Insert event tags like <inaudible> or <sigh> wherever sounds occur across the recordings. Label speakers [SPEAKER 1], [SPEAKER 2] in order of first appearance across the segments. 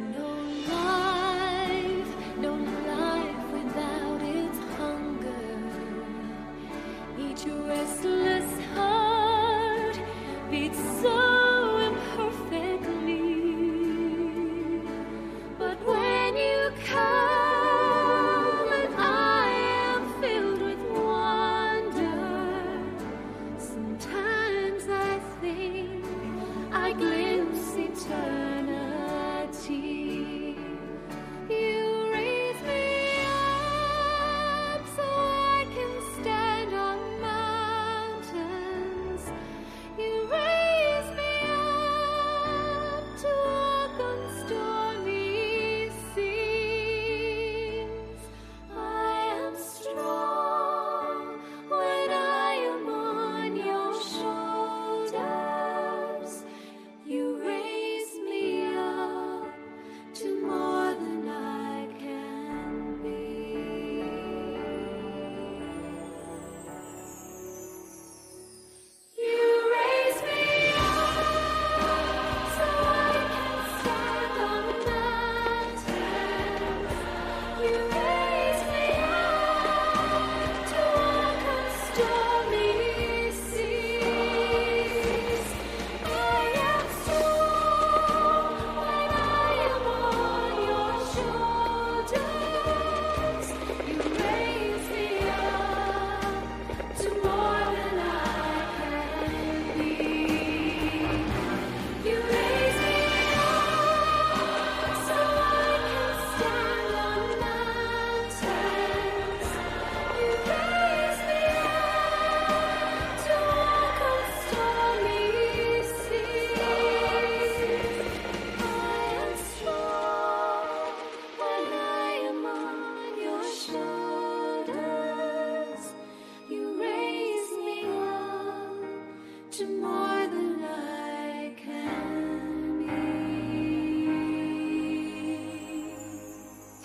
[SPEAKER 1] no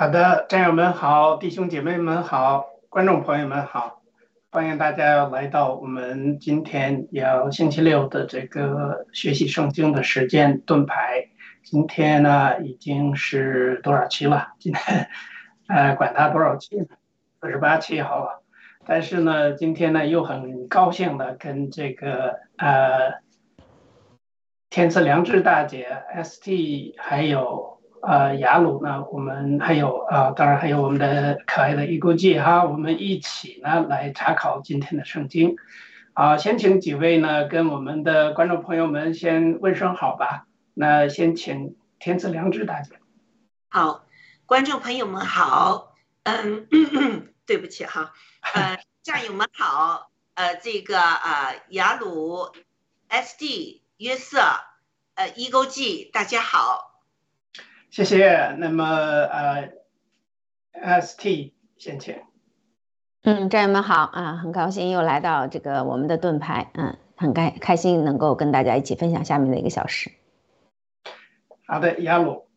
[SPEAKER 2] 好
[SPEAKER 3] 的，战友们好，弟兄姐妹们好，观众朋友们好，欢迎大家来到我们今天要星期六的这个学习圣经的时间盾牌。今天呢已经是多少期了？今天，呃，管它多少期呢，四十八期好了。但是呢，今天呢又很高兴的跟这个呃天赐良知大姐 ST 还有呃，雅鲁呢，我们还有啊当然还有我们的可爱的伊勾记哈，我们一起呢来查考今天的圣经。啊，先请几位呢，跟我们的观众朋友们先问声好吧。那先请天赐良知大家。
[SPEAKER 4] 好，观众朋友们好。嗯，<clears throat> 对不起哈。呃，<laughs> 战友们好。呃，这个呃雅鲁，SD，约瑟，呃，伊勾记，大家好。
[SPEAKER 3] 谢谢。那么呃，ST 先前。
[SPEAKER 5] 嗯，战友们好啊，很高兴又来到这个我们的盾牌，嗯，很开开心能够跟大家一起分享下面的一个小时。
[SPEAKER 3] 好的，亚鲁。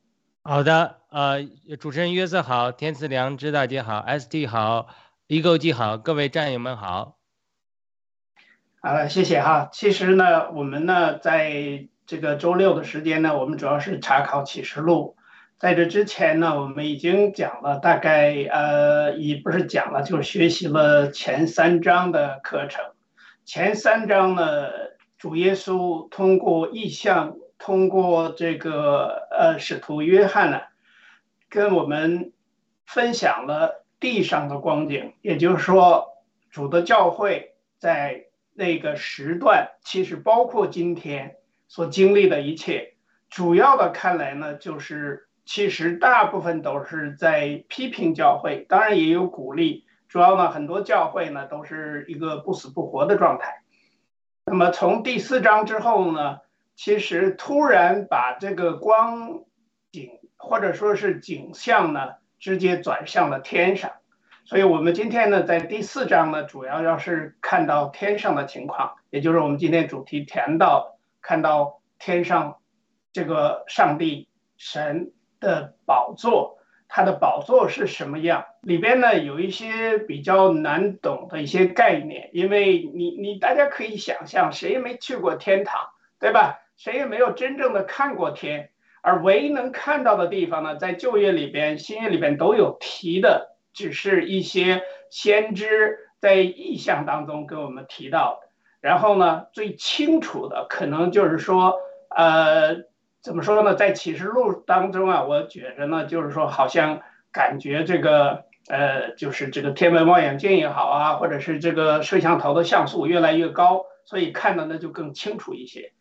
[SPEAKER 6] 好的，呃，主持人约瑟好，天赐良知大姐好，ST 好，一勾记好，各位战友们好。
[SPEAKER 3] 好了，谢谢哈。其实呢，我们呢，在这个周六的时间呢，我们主要是查考启示录。在这之前呢，我们已经讲了大概呃，也不是讲了，就是学习了前三章的课程。前三章呢，主耶稣通过意象，通过这个呃使徒约翰呢，跟我们分享了地上的光景，也就是说，主的教会在那个时段，其实包括今天所经历的一切，主要的看来呢，就是。其实大部分都是在批评教会，当然也有鼓励。主要呢，很多教会呢都是一个不死不活的状态。那么从第四章之后呢，其实突然把这个光景或者说是景象呢，直接转向了天上。所以我们今天呢，在第四章呢，主要要是看到天上的情况，也就是我们今天主题谈到看到天上这个上帝神。的宝座，它的宝座是什么样？里边呢有一些比较难懂的一些概念，因为你你大家可以想象，谁也没去过天堂，对吧？谁也没有真正的看过天，而唯一能看到的地方呢，在旧约里边、新约里边都有提的，只是一些先知在意象当中跟我们提到的。然后呢，最清楚的可能就是说，呃。怎么说呢？在启示录当中啊，我觉着呢，就是说，好像感觉这个呃，就是这个天文望远镜也好啊，或者是这个摄像头的像素越来越高，所以看的呢就更清楚一些。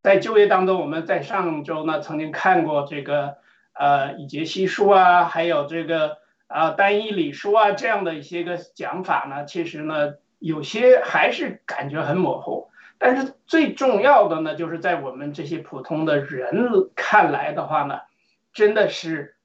[SPEAKER 3] 在就业当中，我们在上周呢曾经看过这个呃以杰西书啊，还有这个啊单一理书啊这样的一些个讲法呢，其实呢有些还是感觉很模糊。但是最重要的呢，就是在我们这些普通的人看来的话呢，真的是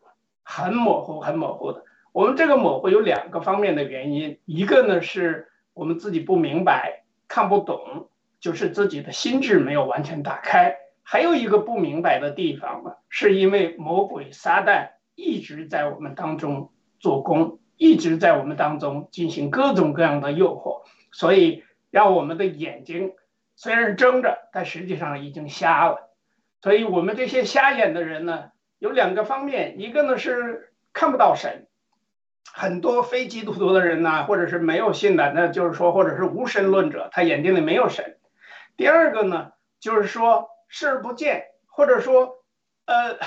[SPEAKER 3] 很模糊、很模糊的。我们这个模糊有两个方面的原因，一个呢是我们自己不明白、看不懂，就是自己的心智没有完全打开；还有一个不明白的地方呢，是因为魔鬼撒旦一直在我们当中做工，一直在我们当中进行各种各样的诱惑，所以让我们的眼睛。虽然睁着，但实际上已经瞎了。所以，我们这些瞎眼的人呢，有两个方面：一个呢是看不到神，很多非基督徒的人呢，或者是没有信的，那就是说，或者是无神论者，他眼睛里没有神；第二个呢，就是说视而不见，或者说，呃，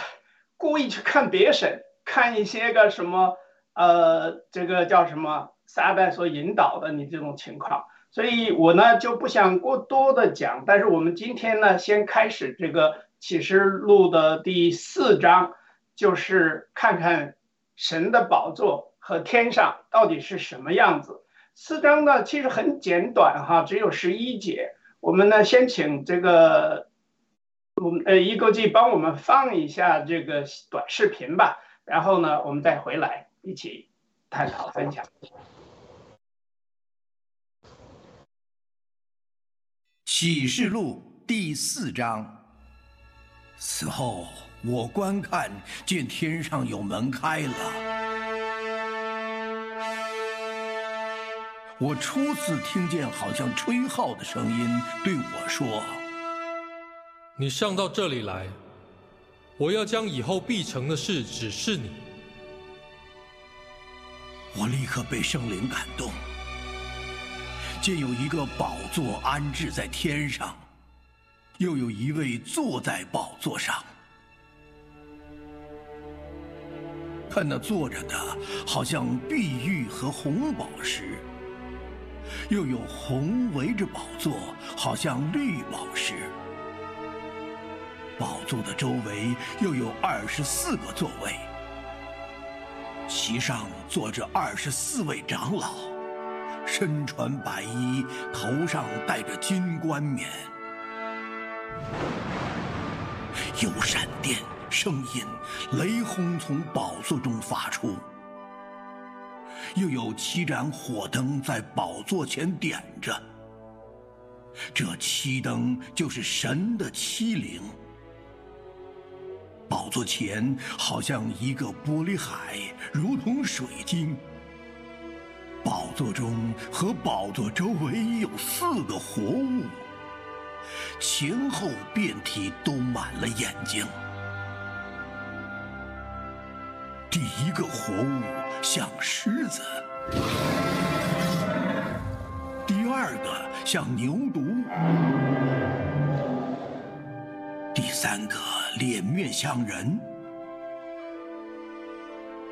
[SPEAKER 3] 故意去看别神，看一些个什么，呃，这个叫什么撒旦所引导的你这种情况。所以我呢就不想过多的讲，但是我们今天呢先开始这个启示录的第四章，就是看看神的宝座和天上到底是什么样子。四章呢其实很简短哈，只有十一节。我们呢先请这个我们呃一个记帮我们放一下这个短视频吧，然后呢我们再回来一起探讨分享。
[SPEAKER 7] 启示录第四章。此后，我观看，见天上有门开了。我初次听见好像吹号的声音对我说：“
[SPEAKER 8] 你上到这里来，我要将以后必成的事指示你。”
[SPEAKER 7] 我立刻被圣灵感动。见有一个宝座安置在天上，又有一位坐在宝座上。看那坐着的，好像碧玉和红宝石；又有红围着宝座，好像绿宝石。宝座的周围又有二十四个座位，其上坐着二十四位长老，身穿白衣，头上戴着金冠冕。有闪电、声音、雷轰从宝座中发出，又有七盏火灯在宝座前点着。这七灯就是神的七灵。宝座前好像一个玻璃海，如同水晶。宝座中和宝座周围有四个活物。前后遍体都满了眼睛。第一个活物像狮子，第二个像牛犊，第三个脸面像人，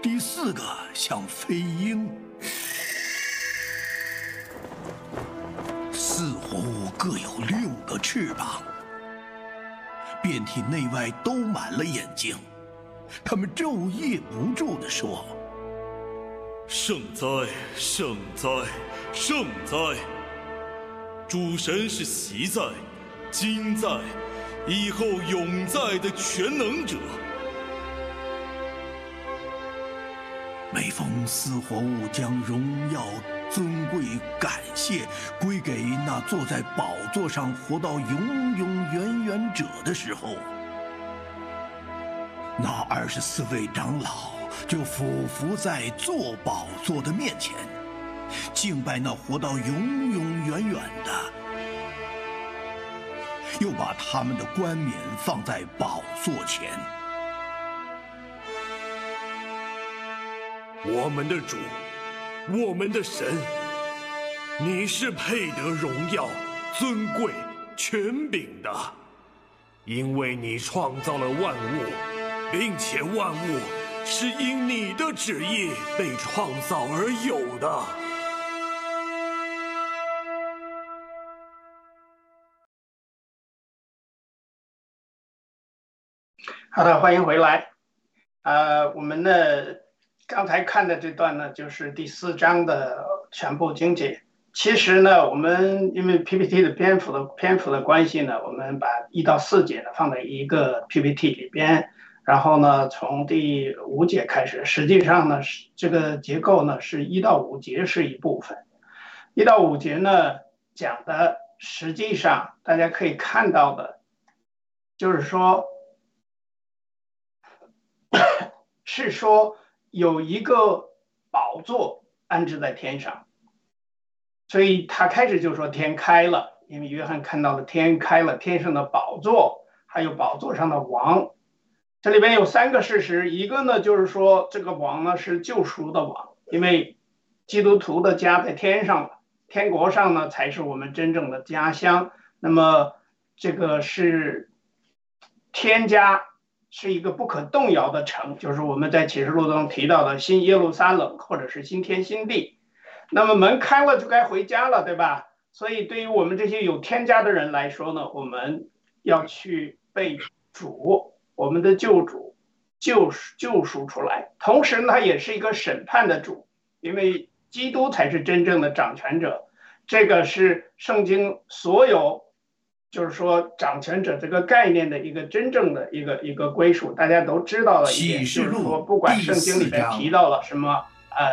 [SPEAKER 7] 第四个像飞鹰。四活物各有六个翅膀，遍体内外都满了眼睛，他们昼夜不住地说：“
[SPEAKER 9] 圣哉，圣哉，圣哉！主神是习在、今在、以后永在的全能者。”
[SPEAKER 7] 每逢四活物将荣耀。尊贵感谢归给那坐在宝座上活到永永远远者的时候，那二十四位长老就俯伏在坐宝座的面前，敬拜那活到永永远远的，又把他们的冠冕放在宝座前。
[SPEAKER 9] 我们的主。我们的神，你是配得荣耀、尊贵、权柄的，因为你创造了万物，并且万物是因你的旨意被创造而有的。
[SPEAKER 3] 好的，欢迎回来。呃，我们的。刚才看的这段呢，就是第四章的全部精解。其实呢，我们因为 PPT 的篇幅的篇幅的关系呢，我们把一到四节呢放在一个 PPT 里边，然后呢，从第五节开始。实际上呢，是这个结构呢，是一到五节是一部分，一到五节呢讲的，实际上大家可以看到的，就是说，<coughs> 是说。有一个宝座安置在天上，所以他开始就说天开了，因为约翰看到了天开了，天上的宝座，还有宝座上的王。这里边有三个事实，一个呢就是说这个王呢是救赎的王，因为基督徒的家在天上了，天国上呢才是我们真正的家乡。那么这个是天家。是一个不可动摇的城，就是我们在启示录中提到的新耶路撒冷，或者是新天新地。那么门开了就该回家了，对吧？所以对于我们这些有天家的人来说呢，我们要去被主，我们的救主救救赎出来。同时呢，他也是一个审判的主，因为基督才是真正的掌权者。这个是圣经所有。就是说，掌权者这个概念的一个真正的一个一个归属，大家都知道了一点，就是说，不管圣经里面提到了什么，呃，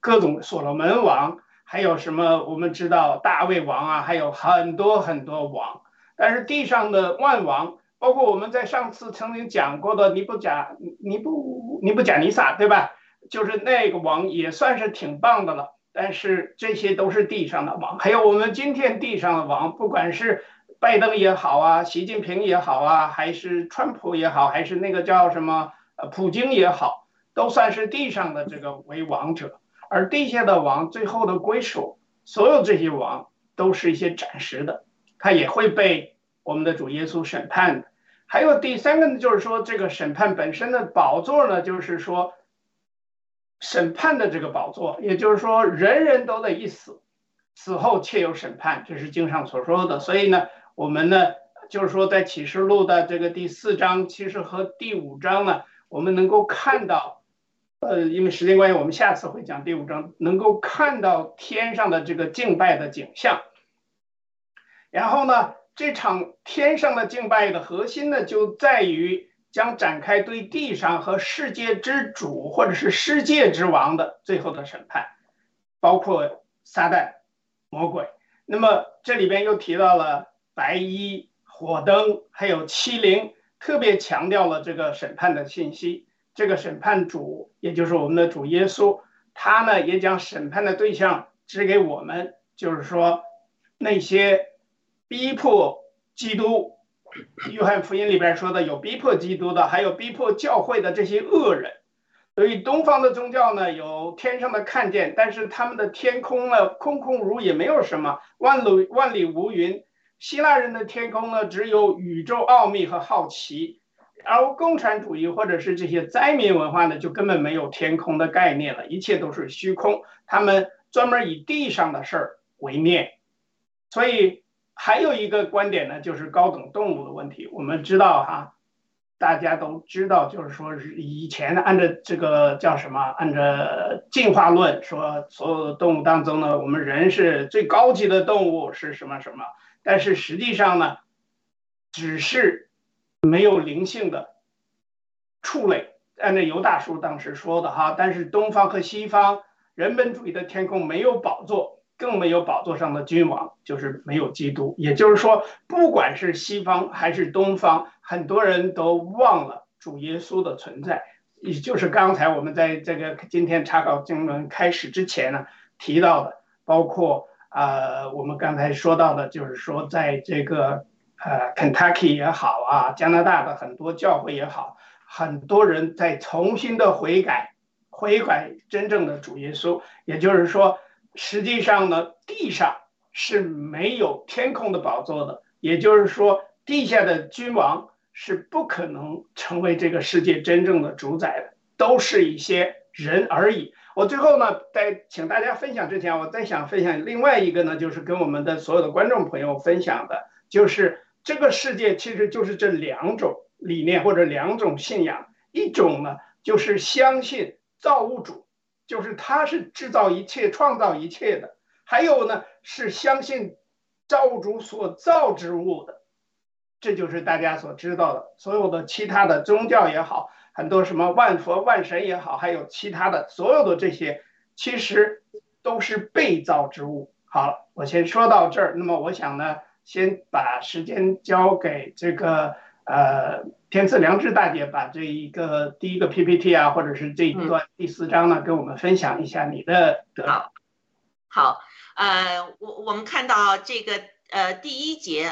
[SPEAKER 3] 各种所罗门王，还有什么我们知道大卫王啊，还有很多很多王，但是地上的万王，包括我们在上次曾经讲过的尼布甲尼布尼布甲尼撒，对吧？就是那个王也算是挺棒的了，但是这些都是地上的王，还有我们今天地上的王，不管是。拜登也好啊，习近平也好啊，还是川普也好，还是那个叫什么呃普京也好，都算是地上的这个为王者，而地下的王最后的归属，所有这些王都是一些暂时的，他也会被我们的主耶稣审判的。还有第三个呢，就是说这个审判本身的宝座呢，就是说审判的这个宝座，也就是说人人都得一死，死后且有审判，这是经上所说的。所以呢。我们呢，就是说在启示录的这个第四章，其实和第五章呢，我们能够看到，呃，因为时间关系，我们下次会讲第五章，能够看到天上的这个敬拜的景象。然后呢，这场天上的敬拜的核心呢，就在于将展开对地上和世界之主或者是世界之王的最后的审判，包括撒旦、魔鬼。那么这里边又提到了白衣、火灯，还有欺凌，特别强调了这个审判的信息。这个审判主，也就是我们的主耶稣，他呢也将审判的对象指给我们，就是说那些逼迫基督，约翰福音里边说的有逼迫基督的，还有逼迫教会的这些恶人。所以东方的宗教呢，有天上的看见，但是他们的天空呢，空空如也，没有什么，万里万里无云。希腊人的天空呢，只有宇宙奥秘和好奇，而共产主义或者是这些灾民文化呢，就根本没有天空的概念了，一切都是虚空。他们专门以地上的事儿为念。所以还有一个观点呢，就是高等动物的问题。我们知道哈。大家都知道，就是说，以前按照这个叫什么？按照进化论说，所有的动物当中呢，我们人是最高级的动物，是什么什么？但是实际上呢，只是没有灵性的畜类。按照尤大叔当时说的哈，但是东方和西方人本主义的天空没有宝座。更没有宝座上的君王，就是没有基督。也就是说，不管是西方还是东方，很多人都忘了主耶稣的存在。也就是刚才我们在这个今天查考经文开始之前呢提到的，包括呃我们刚才说到的，就是说在这个呃 Kentucky 也好啊，加拿大的很多教会也好，很多人在重新的悔改，悔改真正的主耶稣。也就是说。实际上呢，地上是没有天空的宝座的，也就是说，地下的君王是不可能成为这个世界真正的主宰的，都是一些人而已。我最后呢，在请大家分享之前，我再想分享另外一个呢，就是跟我们的所有的观众朋友分享的，就是这个世界其实就是这两种理念或者两种信仰，一种呢就是相信造物主。就是他是制造一切、创造一切的，还有呢是相信造物主所造之物的，这就是大家所知道的。所有的其他的宗教也好，很多什么万佛万神也好，还有其他的所有的这些，其实都是被造之物。好了，我先说到这儿。那么我想呢，先把时间交给这个。呃，天赐良知大姐把这一个第一个 PPT 啊，或者是这一段第四章呢，跟我们分享一下你的得
[SPEAKER 4] 好，好，呃，我我们看到这个呃第一节，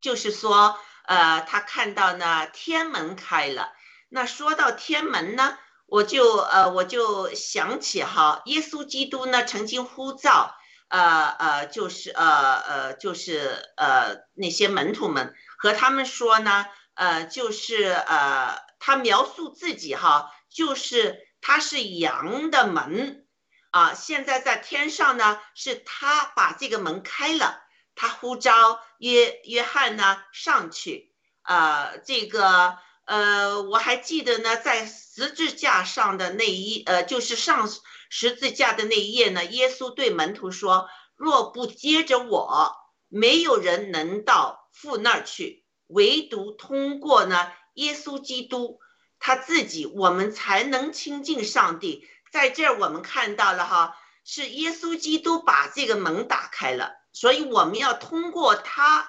[SPEAKER 4] 就是说呃他看到呢天门开了。那说到天门呢，我就呃我就想起哈，耶稣基督呢曾经呼召呃呃就是呃呃就是呃那些门徒们。和他们说呢，呃，就是呃，他描述自己哈，就是他是羊的门，啊，现在在天上呢，是他把这个门开了，他呼召约约翰呢上去，呃，这个呃，我还记得呢，在十字架上的那一呃，就是上十字架的那一页呢，耶稣对门徒说：“若不接着我，没有人能到。”父那儿去，唯独通过呢，耶稣基督他自己，我们才能亲近上帝。在这儿，我们看到了哈，是耶稣基督把这个门打开了，所以我们要通过他，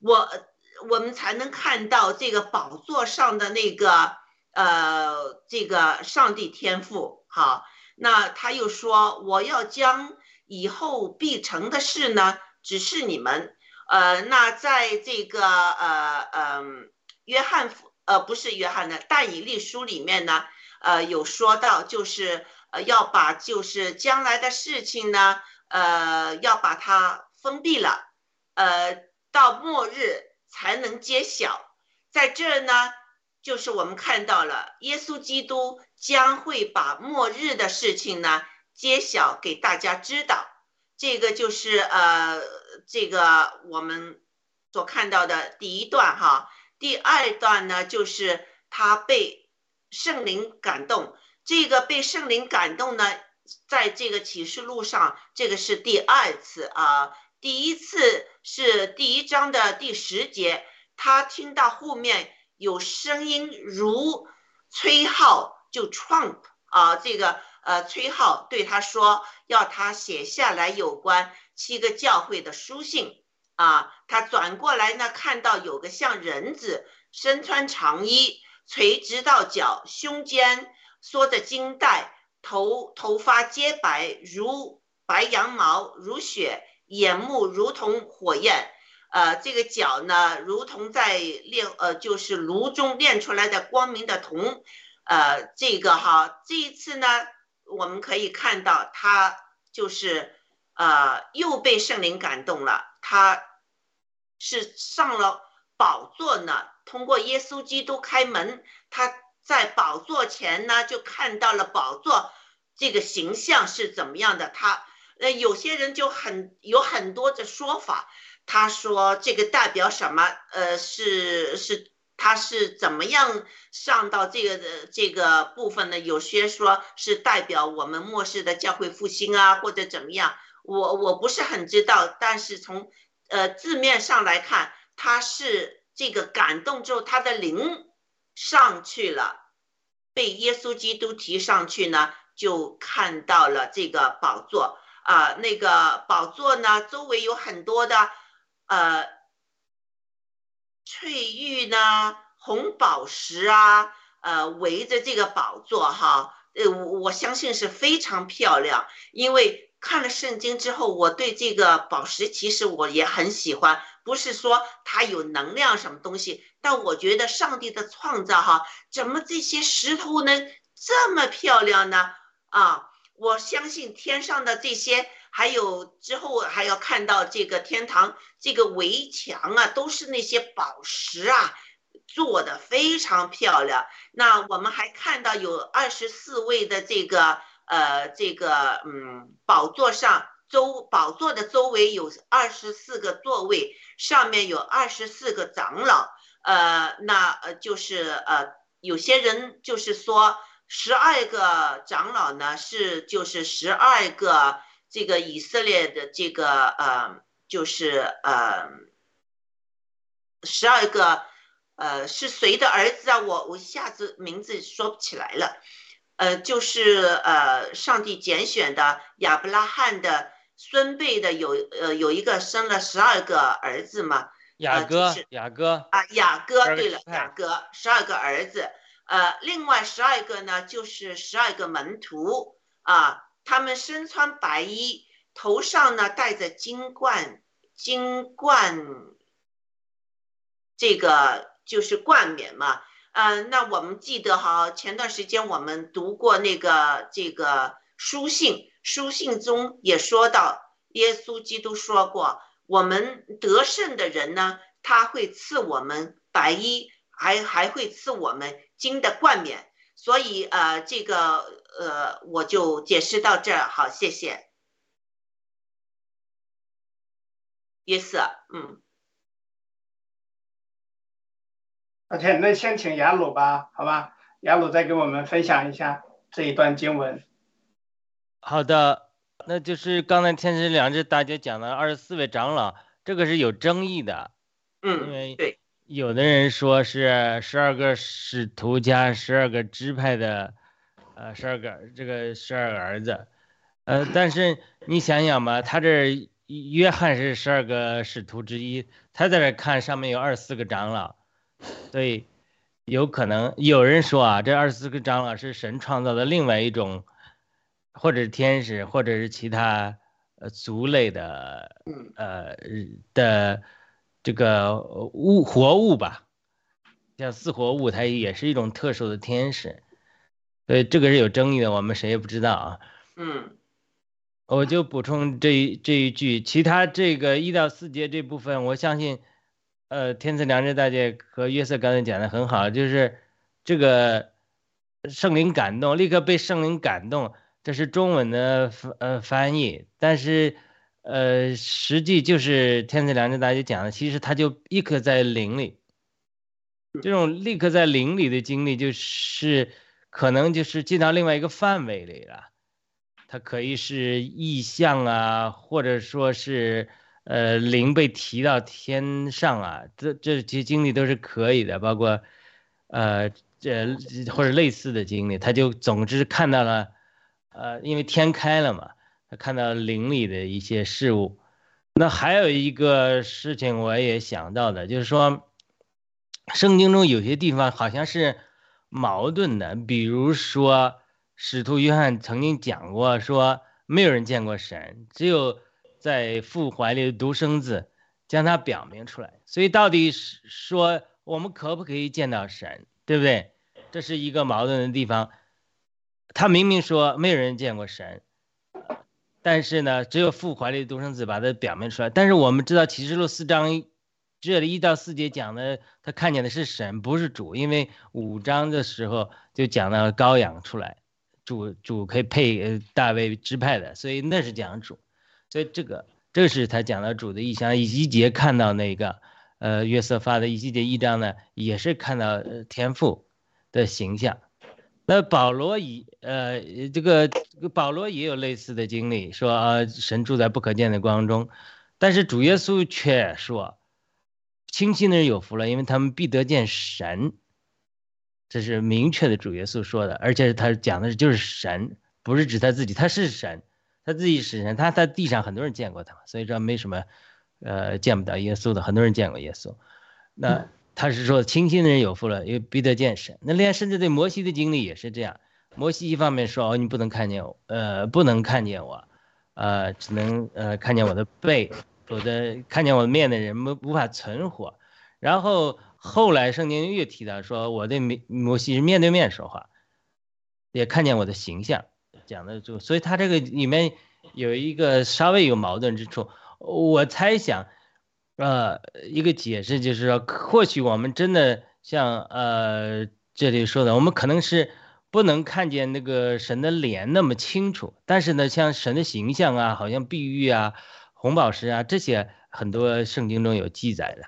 [SPEAKER 4] 我我们才能看到这个宝座上的那个呃，这个上帝天赋。好，那他又说，我要将以后必成的事呢，指示你们。呃，那在这个呃嗯，约翰呃不是约翰的但以利书里面呢，呃有说到，就是呃要把就是将来的事情呢，呃要把它封闭了，呃到末日才能揭晓。在这儿呢，就是我们看到了耶稣基督将会把末日的事情呢揭晓给大家知道。这个就是呃，这个我们所看到的第一段哈。第二段呢，就是他被圣灵感动。这个被圣灵感动呢，在这个启示录上，这个是第二次啊。第一次是第一章的第十节，他听到后面有声音如吹号，就 trump 啊，这个呃吹号对他说，要他写下来有关七个教会的书信啊。他转过来呢，看到有个像人子，身穿长衣，垂直到脚，胸间缩着金带，头头发洁白如白羊毛，如雪。眼目如同火焰，呃，这个脚呢，如同在炼，呃，就是炉中炼出来的光明的铜，呃，这个哈，这一次呢，我们可以看到他就是，呃，又被圣灵感动了，他是上了宝座呢，通过耶稣基督开门，他在宝座前呢，就看到了宝座这个形象是怎么样的，他。呃，有些人就很有很多的说法，他说这个代表什么？呃，是是，他是怎么样上到这个的这个部分呢？有些说是代表我们末世的教会复兴啊，或者怎么样？我我不是很知道，但是从呃字面上来看，他是这个感动之后，他的灵上去了，被耶稣基督提上去呢，就看到了这个宝座。啊，那个宝座呢，周围有很多的，呃，翠玉呢，红宝石啊，呃，围着这个宝座哈，呃，我我相信是非常漂亮。因为看了圣经之后，我对这个宝石其实我也很喜欢，不是说它有能量什么东西，但我觉得上帝的创造哈，怎么这些石头能这么漂亮呢？啊。我相信天上的这些，还有之后还要看到这个天堂这个围墙啊，都是那些宝石啊做的非常漂亮。那我们还看到有二十四位的这个呃这个嗯宝座上周宝座的周围有二十四个座位，上面有二十四个长老。呃，那呃就是呃有些人就是说。十二个长老呢，是就是十二个这个以色列的这个呃，就是呃，十二个呃是谁的儿子啊？我我一下子名字说不起来了，呃，就是呃上帝拣选的亚伯拉罕的孙辈的有呃有一个生了十二个儿子嘛？
[SPEAKER 6] 雅哥，雅哥
[SPEAKER 4] 啊，雅哥，对了，雅哥十二个儿子。呃，另外十二个呢，就是十二个门徒啊，他们身穿白衣，头上呢戴着金冠，金冠，这个就是冠冕嘛。嗯，那我们记得哈，前段时间我们读过那个这个书信，书信中也说到，耶稣基督说过，我们得胜的人呢，他会赐我们白衣，还还会赐我们。金的冠冕，所以呃，这个呃，我就解释到这儿。好，谢谢。Yes，，嗯。
[SPEAKER 3] OK，那先请雅鲁吧，好吧？雅鲁再给我们分享一下这一段经文。
[SPEAKER 6] 好的，那就是刚才天使两只大姐讲的二十四位长老，这个是有争议的。
[SPEAKER 4] 嗯，
[SPEAKER 6] 因为
[SPEAKER 4] 对。
[SPEAKER 6] 有的人说是十二个使徒加十二个支派的，呃，十二个这个十二个儿子，呃，但是你想想吧，他这约翰是十二个使徒之一，他在这看上面有二十四个长老，所以有可能有人说啊，这二十四个长老是神创造的另外一种，或者是天使，或者是其他呃族类的，呃的。这个物活物吧，像四活物，它也是一种特殊的天使，所以这个是有争议的，我们谁也不知道啊。
[SPEAKER 4] 嗯，
[SPEAKER 6] 我就补充这一这一句，其他这个一到四节这部分，我相信，呃，天赐良知大姐和约瑟刚才讲的很好，就是这个圣灵感动，立刻被圣灵感动，这是中文的呃翻译，但是。呃，实际就是天赐良知大家讲的，其实他就立刻在灵里，这种立刻在灵里的经历，就是可能就是进到另外一个范围里了。它可以是意象啊，或者说是呃灵被提到天上啊，这这些经历都是可以的，包括呃这或者类似的经历，他就总之看到了，呃，因为天开了嘛。他看到灵里的一些事物，那还有一个事情我也想到的，就是说，圣经中有些地方好像是矛盾的，比如说，使徒约翰曾经讲过，说没有人见过神，只有在父怀里的独生子将他表明出来。所以到底是说我们可不可以见到神，对不对？这是一个矛盾的地方。他明明说没有人见过神。但是呢，只有父怀里的独生子把它表明出来。但是我们知道启示录四章这里一到四节讲的，他看见的是神，不是主。因为五章的时候就讲到羔羊出来，主主可以配大卫支派的，所以那是讲主。所以这个这是他讲到主的意象。以西结看到那个呃约瑟发的以西结一章呢，也是看到天父的形象。那保罗也呃，这个保罗也有类似的经历，说啊，神住在不可见的光中，但是主耶稣却说，清心的人有福了，因为他们必得见神。这是明确的主耶稣说的，而且他讲的就是神，不是指他自己，他是神，他自己是神，他在地上很多人见过他，所以说没什么，呃，见不到耶稣的，很多人见过耶稣，那。他是说，清心的人有福了，因为必得见神。那连甚至对摩西的经历也是这样。摩西一方面说，哦，你不能看见我，呃，不能看见我，呃，只能呃看见我的背，否则看见我的面的人无无法存活。然后后来圣经又提到说，我对摩摩西是面对面说话，也看见我的形象，讲的就，所以他这个里面有一个稍微有矛盾之处。我猜想。呃，一个解释就是说，或许我们真的像呃这里说的，我们可能是不能看见那个神的脸那么清楚，但是呢，像神的形象啊，好像碧玉啊、红宝石啊这些，很多圣经中有记载的。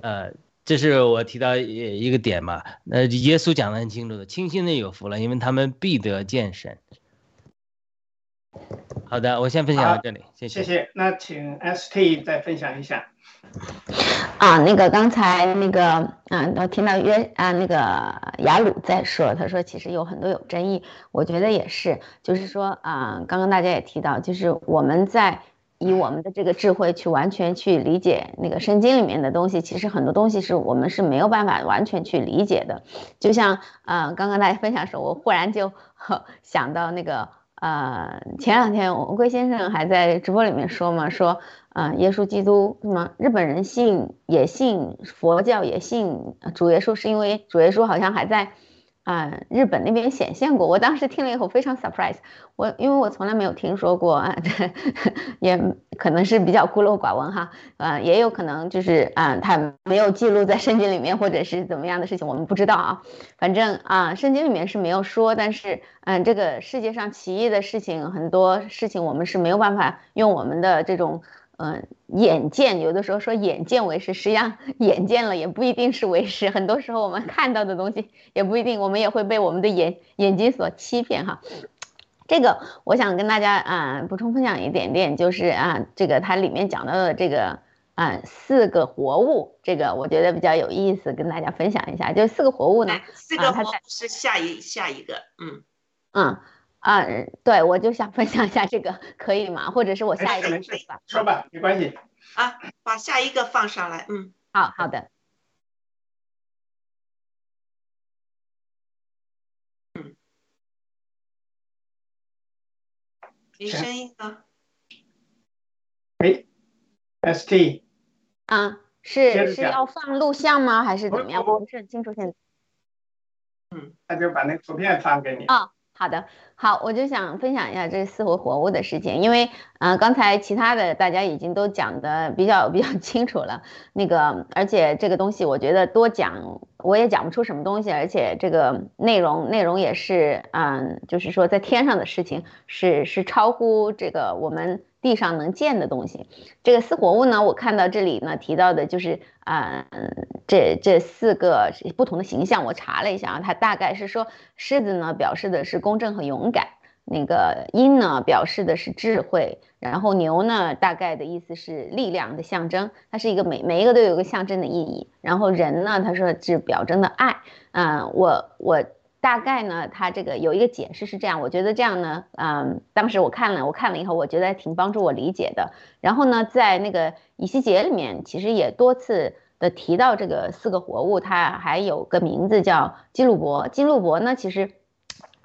[SPEAKER 6] 呃，这是我提到一个点嘛。那耶稣讲的很清楚的，清心的有福了，因为他们必得见神。好的，我先分享到这里，谢
[SPEAKER 3] 谢。谢谢。那请 ST 再分享一下。
[SPEAKER 5] 啊，那个刚才那个啊，我听到约啊那个雅鲁在说，他说其实有很多有争议，我觉得也是，就是说啊，刚刚大家也提到，就是我们在以我们的这个智慧去完全去理解那个圣经里面的东西，其实很多东西是我们是没有办法完全去理解的。就像啊，刚刚大家分享的时候，我忽然就想到那个。呃，前两天我龟先生还在直播里面说嘛，说，呃，耶稣基督什么日本人信也信佛教也信主耶稣，是因为主耶稣好像还在。啊，日本那边显现过，我当时听了以后非常 surprise，我因为我从来没有听说过啊，<laughs> 也可能是比较孤陋寡闻哈，呃，也有可能就是啊，他没有记录在圣经里面，或者是怎么样的事情，我们不知道啊。反正啊，圣经里面是没有说，但是嗯，这个世界上奇异的事情很多事情，我们是没有办法用我们的这种。嗯，眼见有的时候说眼见为实，实际上 <laughs> 眼见了也不一定是为实。很多时候我们看到的东西也不一定，我们也会被我们的眼眼睛所欺骗哈。这个我想跟大家啊补充分享一点点，就是啊这个它里面讲到的这个啊四个活物，这个我觉得比较有意思，跟大家分享一下。就四个活物呢，
[SPEAKER 4] 四个活物是下一下一个，嗯
[SPEAKER 5] 嗯。啊，对，我就想分享一下这个，可以吗？或者是我下一个
[SPEAKER 3] 说吧，说吧，没关系。
[SPEAKER 4] 啊，把下一个放上来，嗯，
[SPEAKER 5] 好好的。
[SPEAKER 4] 嗯，没声音啊。
[SPEAKER 3] 哎，ST。
[SPEAKER 5] 啊，是是要放录像吗？还是怎么样？我不是很清楚现在。
[SPEAKER 3] 嗯，那就把那个图片发给你。
[SPEAKER 5] 啊。好的，好，我就想分享一下这四活活物的事情，因为，嗯，刚才其他的大家已经都讲的比较 <laughs> 比较清楚了，那个，而且这个东西我觉得多讲我也讲不出什么东西，而且这个内容内容也是，嗯，就是说在天上的事情是是超乎这个我们。地上能见的东西。这个四活物呢，我看到这里呢提到的就是啊、这这四个不同的形象，我查了一下啊，它大概是说狮子呢表示的是公正和勇敢。那个鹰呢，表示的是智慧，然后牛呢，大概的意思是力量的象征，它是一个每每一个都有一个象征的意义。然后人呢，他说是表征的爱，嗯、我我大概呢，他这个有一个解释是这样，我觉得这样呢，嗯，当时我看了，我看了以后，我觉得还挺帮助我理解的。然后呢，在那个以西结里面，其实也多次的提到这个四个活物，它还有个名字叫基路伯。基路伯呢，其实。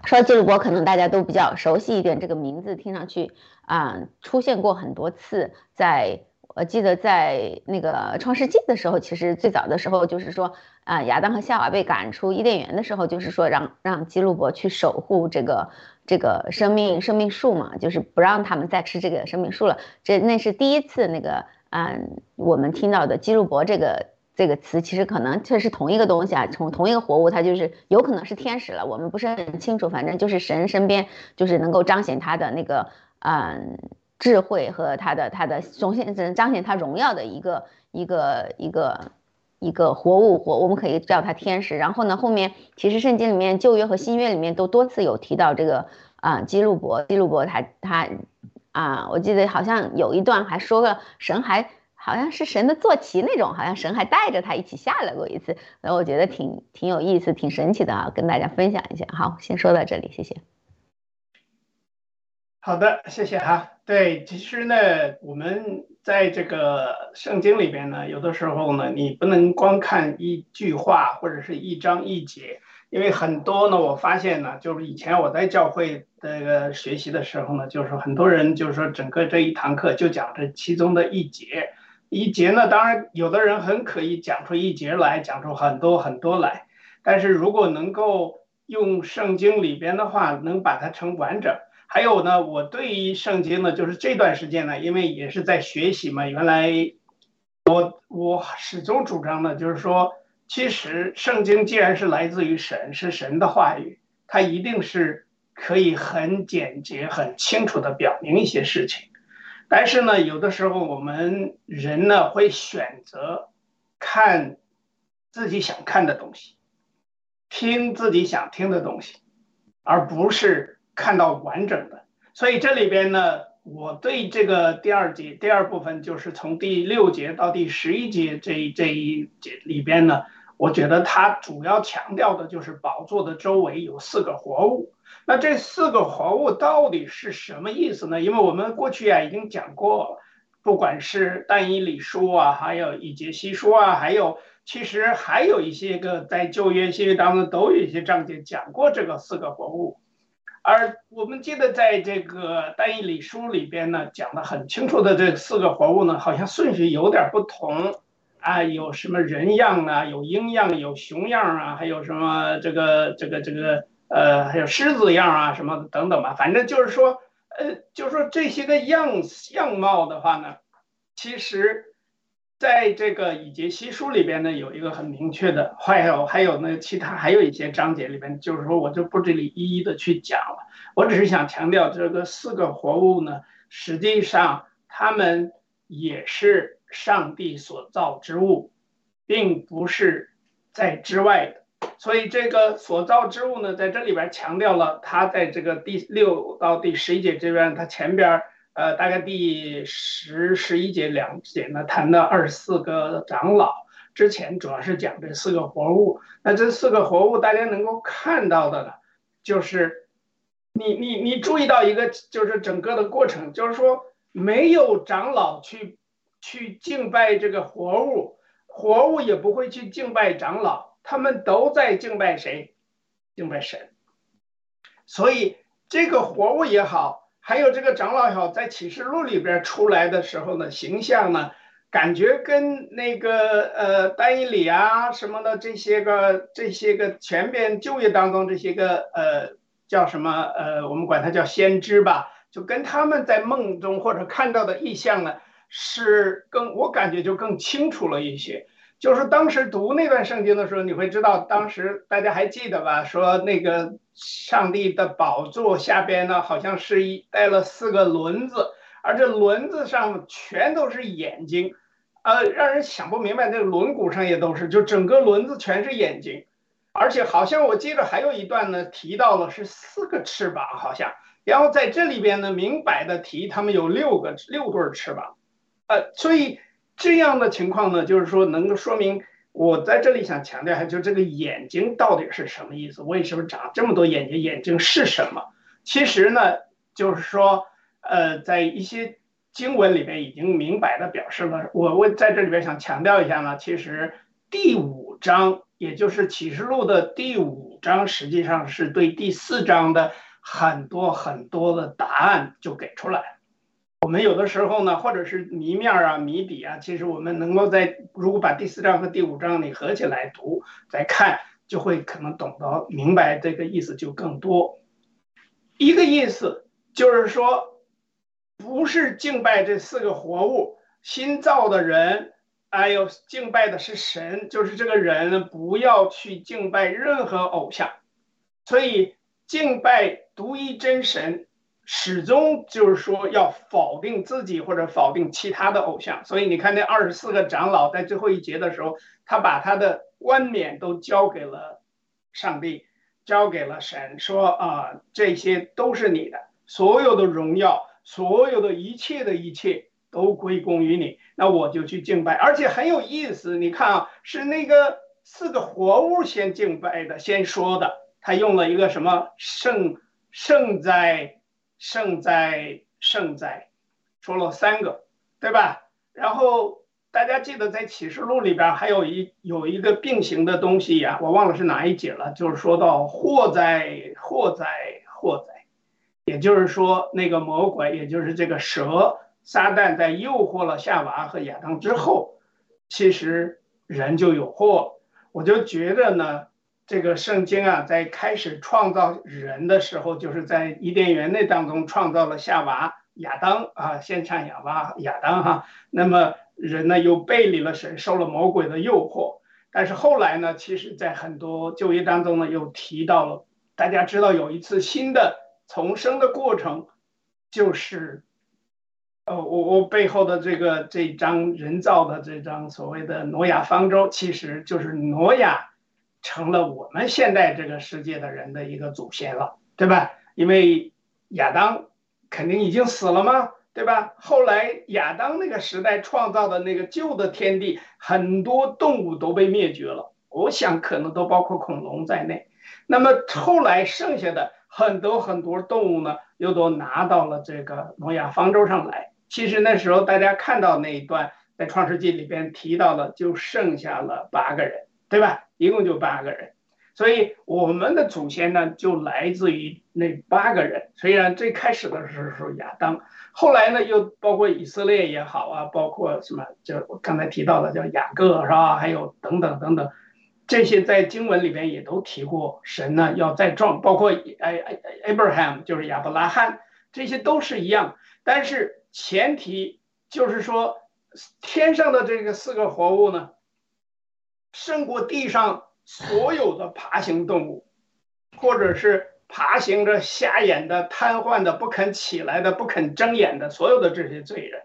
[SPEAKER 5] 说基鲁伯可能大家都比较熟悉一点，这个名字听上去啊、出现过很多次。在我记得在那个创世纪的时候，其实最早的时候就是说啊、亚当和夏娃被赶出伊甸园的时候，就是说让让基路伯去守护这个这个生命生命树嘛，就是不让他们再吃这个生命树了。这那是第一次那个嗯、我们听到的基路伯这个。这个词其实可能这是同一个东西啊，从同一个活物，它就是有可能是天使了，我们不是很清楚，反正就是神身边就是能够彰显他的那个嗯智慧和他的他的彰显彰显他荣耀的一个一个一个一个活物活，我们可以叫它天使。然后呢，后面其实圣经里面旧约和新约里面都多次有提到这个啊基路伯，基路伯他他啊，我记得好像有一段还说了神还。好像是神的坐骑那种，好像神还带着他一起下来过一次，然后我觉得挺挺有意思，挺神奇的啊，跟大家分享一下。好，先说到这里，谢谢。
[SPEAKER 3] 好的，谢谢哈。对，其实呢，我们在这个圣经里边呢，有的时候呢，你不能光看一句话或者是一章一节，因为很多呢，我发现呢，就是以前我在教会这个学习的时候呢，就是很多人就是说整个这一堂课就讲这其中的一节，一节呢，当然有的人很可以讲出一节来，讲出很多很多来，但是如果能够用圣经里边的话，能把它成完整。还有呢，我对于圣经呢，就是这段时间呢，因为也是在学习嘛，原来我我始终主张呢，就是说，其实圣经既然是来自于神，是神的话语，它一定是可以很简洁、很清楚的表明一些事情。但是呢，有的时候我们人呢会选择看自己想看的东西，听自己想听的东西，而不是。看到完整的，所以这里边呢，我对这个第二节第二部分，就是从第六节到第十一节这一这一节里边呢，我觉得它主要强调的就是宝座的周围有四个活物。那这四个活物到底是什么意思呢？因为我们过去啊已经讲过，不管是但以理书啊，还有以节西书啊，还有其实还有一些个在旧约、新约当中都有一些章节讲过这个四个活物。而我们记得在这个单一理书里边呢，讲的很清楚的这四个活物呢，好像顺序有点不同啊，有什么人样啊，有鹰样，有熊样啊，还有什么这个这个这个呃，还有狮子样啊，什么等等吧。反正就是说，呃，就是说这些个样样貌的话呢，其实。在这个以节西书里边呢，有一个很明确的，还有还有那其他还有一些章节里边，就是说我就不这里一一的去讲了，我只是想强调这个四个活物呢，实际上他们也是上帝所造之物，并不是在之外的，所以这个所造之物呢，在这里边强调了，它在这个第六到第十一节这边，它前边。呃，大概第十、十一节两节呢，谈的二十四个长老。之前主要是讲这四个活物。那这四个活物，大家能够看到的呢，就是你、你、你注意到一个，就是整个的过程，就是说没有长老去去敬拜这个活物，活物也不会去敬拜长老，他们都在敬拜谁？敬拜神。所以这个活物也好。还有这个长老也好，在启示录里边出来的时候呢，形象呢，感觉跟那个呃单一里啊什么的这些个这些个前边旧约当中这些个呃叫什么呃，我们管它叫先知吧，就跟他们在梦中或者看到的意象呢，是更我感觉就更清楚了一些。就是当时读那段圣经的时候，你会知道，当时大家还记得吧？说那个上帝的宝座下边呢，好像是一带了四个轮子，而这轮子上全都是眼睛，呃，让人想不明白。这个轮毂上也都是，就整个轮子全是眼睛，而且好像我记得还有一段呢，提到了是四个翅膀，好像。然后在这里边呢，明摆的提他们有六个六对翅膀，呃，所以这样的情况呢，就是说能够说明我在这里想强调一下，就这个眼睛到底是什么意思？为什么长这么多眼睛？眼睛是什么？其实呢，就是说，呃，在一些经文里面已经明白的表示了。我我在这里边想强调一下呢，其实第五章，也就是启示录的第五章，实际上是对第四章的。很多很多的答案就给出来。我们有的时候呢，或者是谜面啊、谜底啊，其实我们能够在如果把第四章和第五章你合起来读，再看，就会可能懂得明白这个意思就更多。一个意思就是说，不是敬拜这四个活物，新造的人，哎呦，敬拜的是神，就是这个人不要去敬拜任何偶像，所以。敬拜独一真神，始终就是说要否定自己或者否定其他的偶像。所以你看那二十四个长老在最后一节的时候，他把他的冠冕都交给了上帝，交给了神，说啊，这些都是你的，所有的荣耀，所有的一切的一切都归功于你。那我就去敬拜，而且很有意思。你看啊，是那个四个活物先敬拜的，先说的。他用了一个什么圣圣哉圣哉圣哉，说了三个，对吧？然后大家记得在启示录里边还有一有一个并行的东西呀，我忘了是哪一节了，就是说到祸哉祸哉祸哉，也就是说那个魔鬼，也就是这个蛇撒旦在诱惑了夏娃和亚当之后，其实人就有祸。我就觉得呢。这个圣经啊，在开始创造人的时候，就是在伊甸园那当中创造了夏娃、亚当啊，先唱亚娃、亚当哈。那么人呢，又背离了神，受了魔鬼的诱惑。但是后来呢，其实在很多就业当中呢，又提到了，大家知道有一次新的重生的过程，就是，呃，我我背后的这个这张人造的这张所谓的挪亚方舟，其实就是挪亚。成了我们现在这个世界的人的一个祖先了，对吧？因为亚当肯定已经死了吗？对吧？后来亚当那个时代创造的那个旧的天地，很多动物都被灭绝了，我想可能都包括恐龙在内。那么后来剩下的很多很多动物呢，又都拿到了这个诺亚方舟上来。其实那时候大家看到那一段，在创世纪里边提到了，就剩下了八个人。对吧？一共就八个人，所以我们的祖先呢，就来自于那八个人。虽然最开始的时候是亚当，后来呢又包括以色列也好啊，包括什么，就我刚才提到的叫雅各是吧？还有等等等等，这些在经文里边也都提过，神呢要再创，包括哎哎 Abraham 就是亚伯拉罕，这些都是一样。但是前提就是说，天上的这个四个活物呢。胜过地上所有的爬行动物，或者是爬行着瞎眼的、瘫痪的、不肯起来的、不肯睁眼的所有的这些罪人。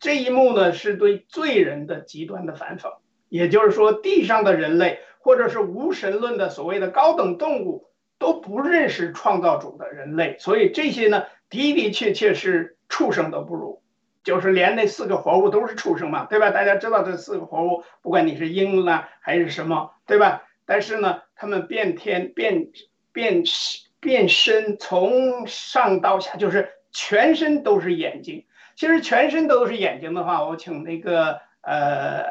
[SPEAKER 3] 这一幕呢，是对罪人的极端的反讽。也就是说，地上的人类，或者是无神论的所谓的高等动物，都不认识创造主的人类，所以这些呢，的的确确是畜生都不如。就是连那四个活物都是畜生嘛，对吧？大家知道这四个活物，不管你是鹰啦还是什么，对吧？但是呢，他们变天变变变身，从上到下就是全身都是眼睛。其实全身都是眼睛的话，我请那个呃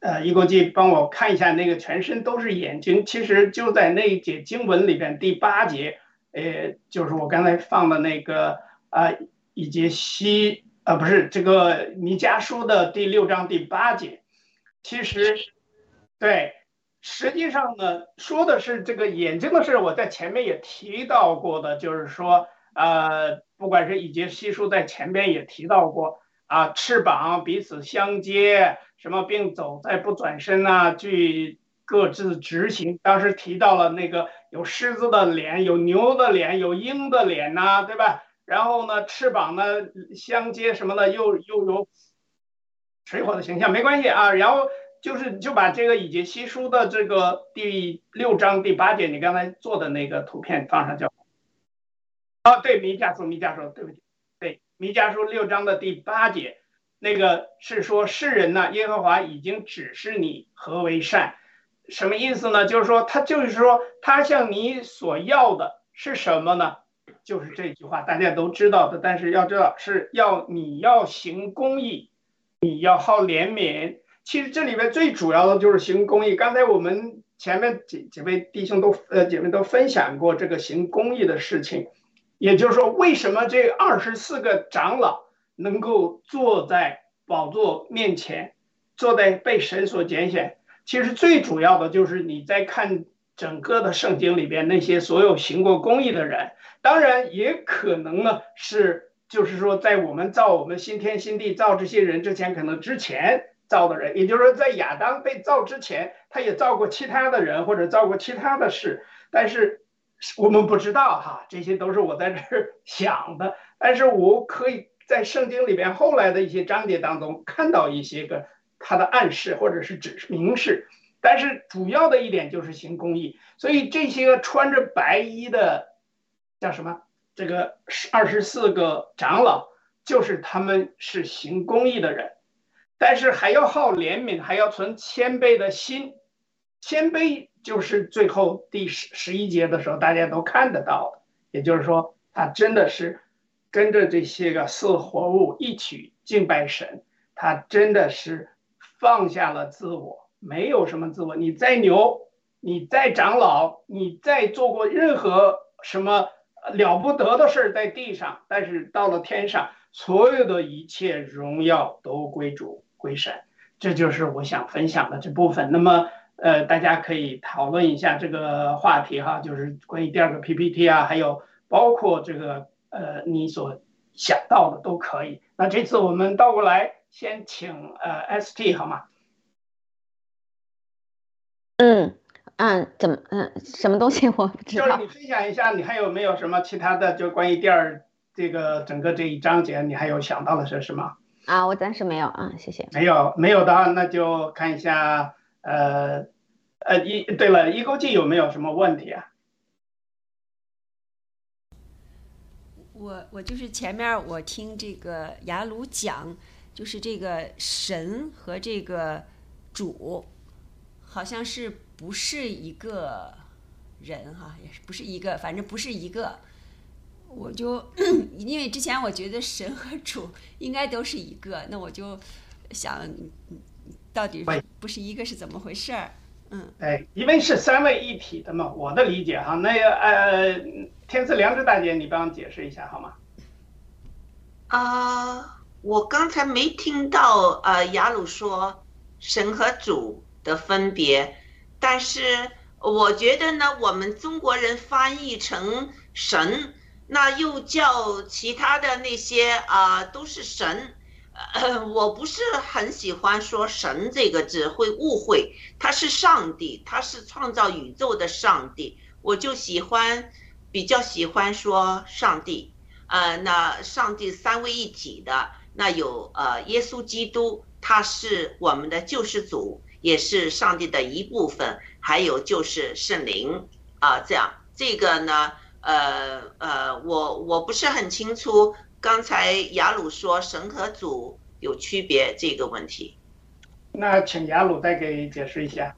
[SPEAKER 3] 呃一国际帮我看一下那个全身都是眼睛。其实就在那一节经文里边第八节，呃，就是我刚才放的那个啊以及西。啊，不是这个弥迦书的第六章第八节，其实，对，实际上呢，说的是这个眼睛的事。我在前面也提到过的，就是说，呃，不管是以及西书在前边也提到过啊，翅膀彼此相接，什么并走在不转身呐，据各自执行。当时提到了那个有狮子的脸，有牛的脸，有鹰的脸呐，对吧？然后呢翅膀呢相接什么的，又又有水火的形象，没关系啊。然后就是就把这个以及西书的这个第六章第八节，你刚才做的那个图片放上就好。哦，对，弥迦书，弥迦书，对不起，对，弥迦书六章的第八节，那个是说世人呢，耶和华已经指示你何为善，什么意思呢？就是说他就是说他向你所要的是什么呢？就是这句话大家都知道的，但是要知道是要你要行公义，你要好怜悯。其实这里面最主要的就是行公义。刚才我们前面几几位弟兄都呃姐妹都分享过这个行公义的事情。也就是说，为什么这二十四个长老能够坐在宝座面前，坐在被神所拣选？其实最主要的就是你在看整个的圣经里边那些所有行过公义的人，当然也可能呢是就是说在我们造我们新天新地造这些人之前，可能之前造的人，也就是说在亚当被造之前，他也造过其他的人或者造过其他的事，但是。我们不知道哈，这些都是我在这儿想的，但是我可以在圣经里边后来的一些章节当中看到一些个他的暗示或者是指明示，但是主要的一点就是行公义，所以这些个穿着白衣的叫什么？这个二十四个长老就是他们是行公义的人，但是还要好怜悯，还要存谦卑的心，谦卑。就是最后第十十一节的时候，大家都看得到的，也就是说，他真的是跟着这些个四活物一起敬拜神，他真的是放下了自我，没有什么自我。你再牛，你再长老，你再做过任何什么了不得的事儿在地上，但是到了天上，所有的一切荣耀都归主归神，这就是我想分享的这部分。那么。呃，大家可以讨论一下这个话题哈，就是关于第二个 PPT 啊，还有包括这个呃你所想到的都可以。那这次我们倒过来，先请呃 ST 好吗？
[SPEAKER 5] 嗯嗯，怎么嗯什么东西我不知道。
[SPEAKER 3] 就是你分享一下，你还有没有什么其他的？就关于第二这个整个这一章节，你还有想到的是什么？
[SPEAKER 5] 啊，我暂时没有啊，谢谢。
[SPEAKER 3] 没有没有的话，那就看一下。呃，呃，一对了，一勾记有没有什么问题啊？
[SPEAKER 10] 我我就是前面我听这个雅鲁讲，就是这个神和这个主，好像是不是一个人哈，也是不是一个，反正不是一个。我就 <clears throat> 因为之前我觉得神和主应该都是一个，那我就想。到底不是一个是怎么回事儿？嗯，
[SPEAKER 3] 哎，因为是三位一体的嘛，我的理解哈。那个呃，天赐良知大姐，你帮我解释一下好吗？
[SPEAKER 4] 啊，我刚才没听到呃雅鲁说神和主的分别，但是我觉得呢，我们中国人翻译成神，那又叫其他的那些啊都是神。呃，<coughs> 我不是很喜欢说“神”这个字，会误会他是上帝，他是创造宇宙的上帝。我就喜欢，比较喜欢说上帝。呃，那上帝三位一体的，那有呃耶稣基督，他是我们的救世主，也是上帝的一部分。还有就是圣灵啊，这样这个呢，呃呃，我我不是很清楚。刚才雅鲁说神和主有区别这个问题，
[SPEAKER 3] 那请雅鲁再给解释一下。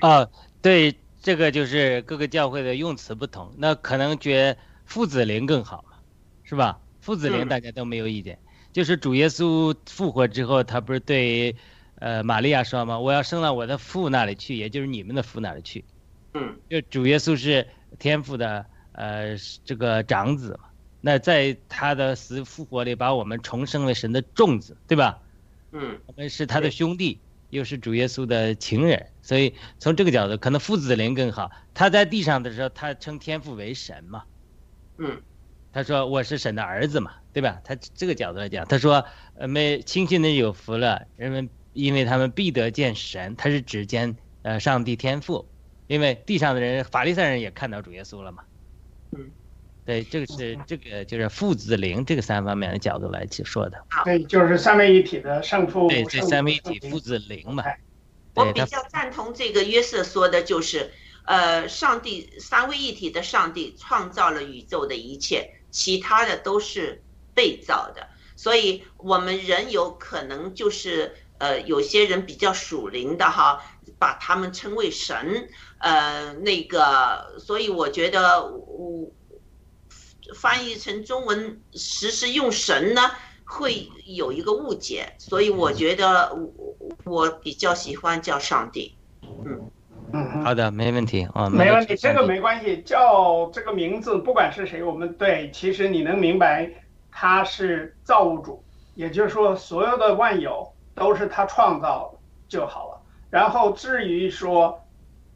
[SPEAKER 6] 哦，对，这个就是各个教会的用词不同，那可能觉父子灵更好嘛，是吧？父子灵大家都没有意见。就是主耶稣复活之后，他不是对呃玛利亚说嘛？我要升到我的父那里去，也就是你们的父那里去。
[SPEAKER 4] 嗯，
[SPEAKER 6] 就主耶稣是天父的呃这个长子嘛。那在他的死复活里，把我们重生为神的众子，对吧？
[SPEAKER 4] 嗯，
[SPEAKER 6] 我们是他的兄弟，又是主耶稣的情人，所以从这个角度，可能父子灵更好。他在地上的时候，他称天父为神嘛？
[SPEAKER 4] 嗯，
[SPEAKER 6] 他说我是神的儿子嘛，对吧？他这个角度来讲，他说呃，没亲信的有福了，人们因为他们必得见神。他是指见呃上帝天赋，因为地上的人法利赛人也看到主耶稣了嘛。
[SPEAKER 4] 嗯。
[SPEAKER 6] 对，这个是这个就是父子灵这个三方面的角度来去说的。
[SPEAKER 3] 对，就是三位一体的圣父。
[SPEAKER 6] 对，这三位一体父子灵嘛。
[SPEAKER 4] 我比较赞同这个约瑟说的，就是，呃，上帝三位一体的上帝创造了宇宙的一切，其他的都是被造的，所以我们人有可能就是，呃，有些人比较属灵的哈，把他们称为神，呃，那个，所以我觉得我翻译成中文时时用神呢，会有一个误解，所以我觉得我我比较喜欢叫上帝。
[SPEAKER 3] 嗯嗯。
[SPEAKER 6] 好的，没问题啊，
[SPEAKER 3] 没问题，
[SPEAKER 6] 题，
[SPEAKER 3] 这个没关系。叫这个名字，不管是谁，我们对，其实你能明白，他是造物主，也就是说，所有的万有都是他创造就好了。然后至于说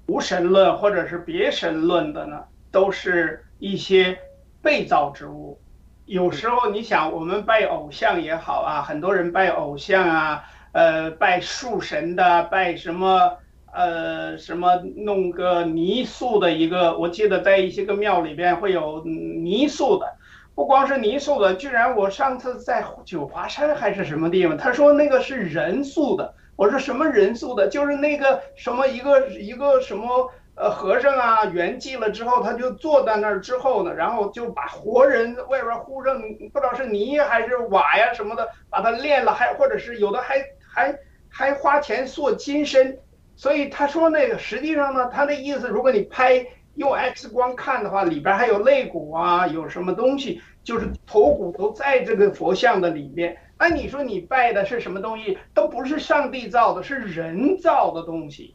[SPEAKER 3] 无神论或者是别神论的呢，都是一些被造之物。有时候你想，我们拜偶像也好啊，很多人拜偶像啊，呃，拜树神的，拜什么？呃，什么弄个泥塑的一个，我记得在一些个庙里边会有泥塑的，不光是泥塑的，居然我上次在九华山还是什么地方，他说那个是人塑的，我说什么人塑的，就是那个什么一个一个什么呃和尚啊圆寂了之后，他就坐在那儿之后呢，然后就把活人外边糊上不知道是泥还是瓦呀什么的，把它炼了，还或者是有的还还还花钱塑金身。所以他说那个实际上呢，他的意思，如果你拍用 X 光看的话，里边还有肋骨啊，有什么东西，就是头骨都在这个佛像的里面。那你说你拜的是什么东西？都不是上帝造的，是人造的东西。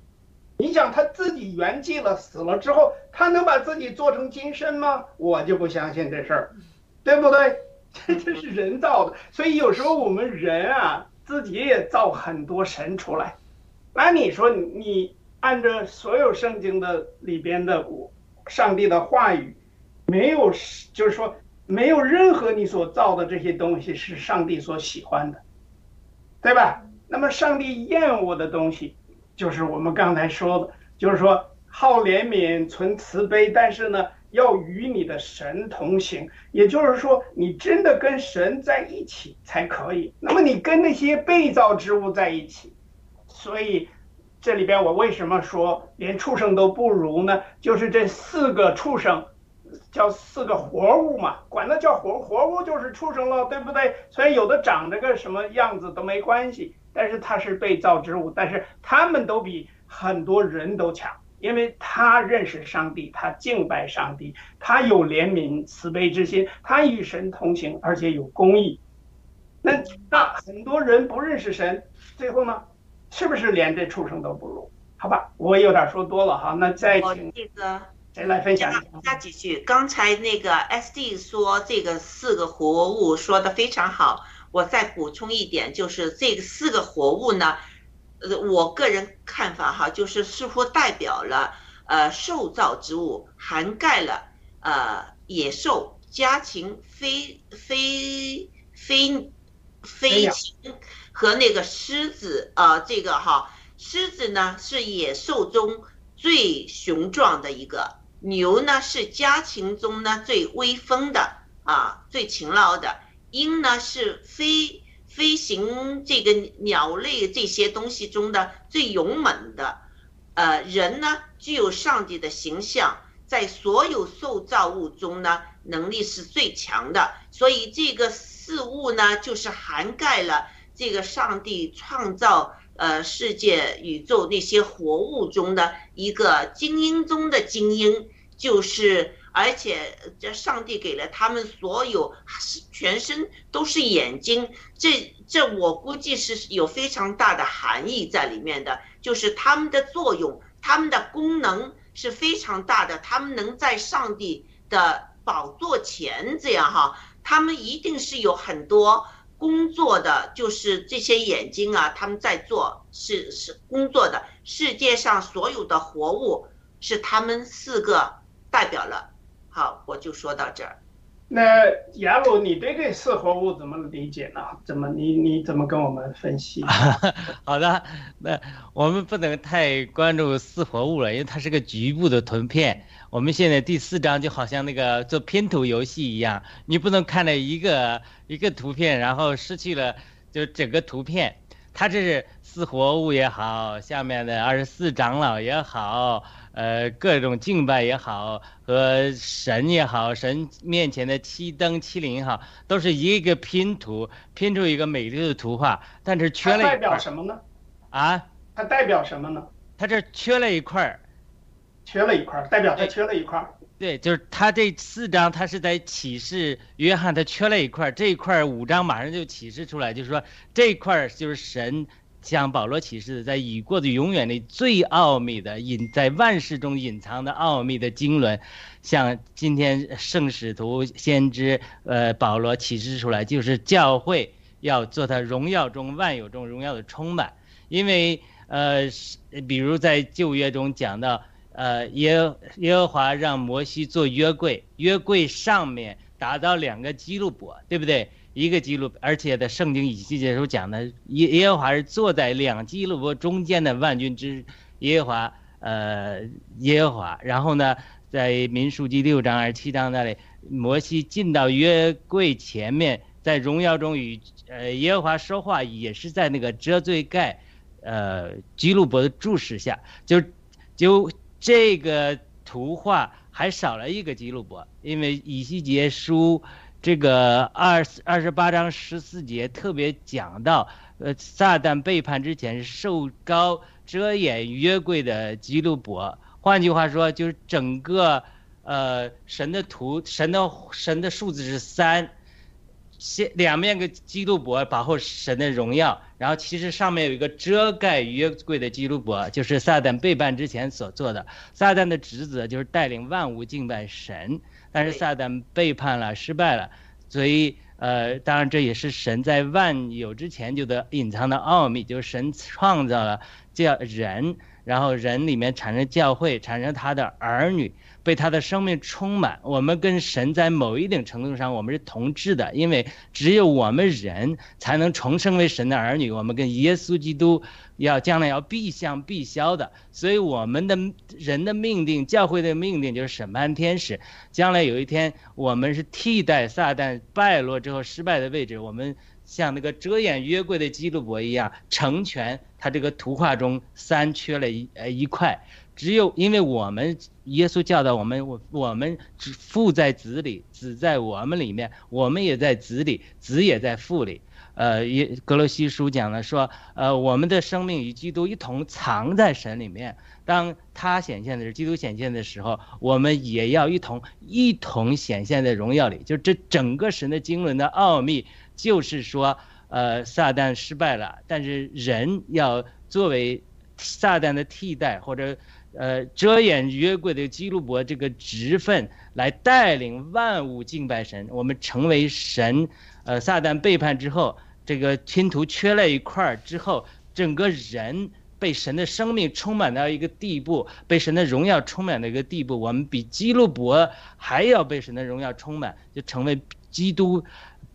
[SPEAKER 3] 你想他自己圆寂了，死了之后，他能把自己做成金身吗？我就不相信这事儿，对不对？<laughs> 这这是人造的，所以有时候我们人啊，自己也造很多神出来。那你说你你按照所有圣经的里边的上帝的话语，没有就是说没有任何你所造的这些东西是上帝所喜欢的，对吧？那么上帝厌恶的东西，就是我们刚才说的，就是说好怜悯、存慈悲，但是呢，要与你的神同行，也就是说，你真的跟神在一起才可以。那么你跟那些被造之物在一起。所以，这里边我为什么说连畜生都不如呢？就是这四个畜生，叫四个活物嘛，管它叫活活物就是畜生了，对不对？虽然有的长着个什么样子都没关系，但是它是被造之物，但是他们都比很多人都强，因为他认识上帝，他敬拜上帝，他有怜悯慈悲之心，他与神同行，而且有公义。那那很多人不认识神，最后呢？是不是连这畜生都不如？好吧，我有点说多了哈，那再请
[SPEAKER 4] 这个
[SPEAKER 3] 谁来分享？
[SPEAKER 4] 加几句。刚才那个 S D 说这个四个活物说的非常好，我再补充一点，就是这个四个活物呢，呃，我个人看法哈，就是似乎代表了呃受造之物，涵盖了呃野兽、家禽、飞飞飞飞禽。和那个狮子啊、呃，这个哈，狮子呢是野兽中最雄壮的一个，牛呢是家禽中呢最威风的啊，最勤劳的，鹰呢是飞飞行这个鸟类这些东西中的最勇猛的，呃，人呢具有上帝的形象，在所有受造物中呢能力是最强的，所以这个四物呢就是涵盖了。这个上帝创造呃世界宇宙那些活物中的一个精英中的精英，就是而且这上帝给了他们所有全身都是眼睛，这这我估计是有非常大的含义在里面的，就是他们的作用，他们的功能是非常大的，他们能在上帝的宝座前这样哈，他们一定是有很多。工作的就是这些眼睛啊，他们在做是是工作的。世界上所有的活物是他们四个代表了。好，我就说到这儿。
[SPEAKER 3] 那雅鲁，你对这四活物怎么理解呢？怎么你你怎么跟我们分析？<laughs>
[SPEAKER 6] 好的，那我们不能太关注四活物了，因为它是个局部的图片。我们现在第四章就好像那个做拼图游戏一样，你不能看了一个一个图片，然后失去了就整个图片。它这是四活物也好，下面的二十四长老也好。呃，各种敬拜也好，和神也好，神面前的七灯七灵也好，都是一个拼图，拼出一个美丽的图画。但是缺了一
[SPEAKER 3] 代表什么呢？
[SPEAKER 6] 啊？
[SPEAKER 3] 它代表什么呢？
[SPEAKER 6] 它这缺了一块儿，
[SPEAKER 3] 缺了一块儿，代表他缺了一块儿。
[SPEAKER 6] 对，就是他这四章，他是在启示约翰，他缺了一块儿，这一块儿五章马上就启示出来，就是说这一块儿就是神。向保罗启示的，在已过的永远里最奥秘的隐在万事中隐藏的奥秘的经纶，像今天圣使徒先知呃保罗启示出来，就是教会要做他荣耀中万有中荣耀的充满。因为呃，比如在旧约中讲到，呃耶耶和华让摩西做约柜，约柜上面打造两个基路伯，对不对？一个基录，而且在圣经以西结书讲的耶耶和华是坐在两基路伯中间的万军之耶和华，呃耶和华。然后呢，在民数记六章二十七章那里，摩西进到约柜前面，在荣耀中与呃耶和华说话，也是在那个遮罪盖，呃基路伯的注视下，就就这个图画还少了一个基路伯，因为以西结书。这个二二十八章十四节特别讲到，呃，撒旦背叛之前受高遮掩约柜的基路伯，换句话说，就是整个，呃，神的图，神的神的数字是三，先两面个基督伯保护神的荣耀，然后其实上面有一个遮盖约柜的基督伯，就是撒旦背叛之前所做的，撒旦的职责就是带领万物敬拜神。但是撒旦背叛了，失败了，所以呃，当然这也是神在万有之前就的隐藏的奥秘，就是神创造了叫人，然后人里面产生教会，产生他的儿女。被他的生命充满，我们跟神在某一定程度上我们是同质的，因为只有我们人才能重生为神的儿女。我们跟耶稣基督要将来要必相必消的，所以我们的人的命定，教会的命定就是审判天使。将来有一天，我们是替代撒旦败落之后失败的位置，我们像那个遮掩约柜的基督伯一样成全他这个图画中三缺了一呃一块。只有因为我们耶稣教导我们，我我们父在子里，子在我们里面，我们也在子里，子也在父里。呃，耶格罗西书讲了说，呃，我们的生命与基督一同藏在神里面。当他显现的时候，基督显现的时候，我们也要一同一同显现在荣耀里。就这整个神的经纶的奥秘，就是说，呃，撒旦失败了，但是人要作为撒旦的替代，或者。呃，遮掩约柜的基路伯这个职分来带领万物敬拜神，我们成为神。呃，撒旦背叛之后，这个拼图缺了一块儿之后，整个人被神的生命充满到一个地步，被神的荣耀充满的一个地步，我们比基路伯还要被神的荣耀充满，就成为基督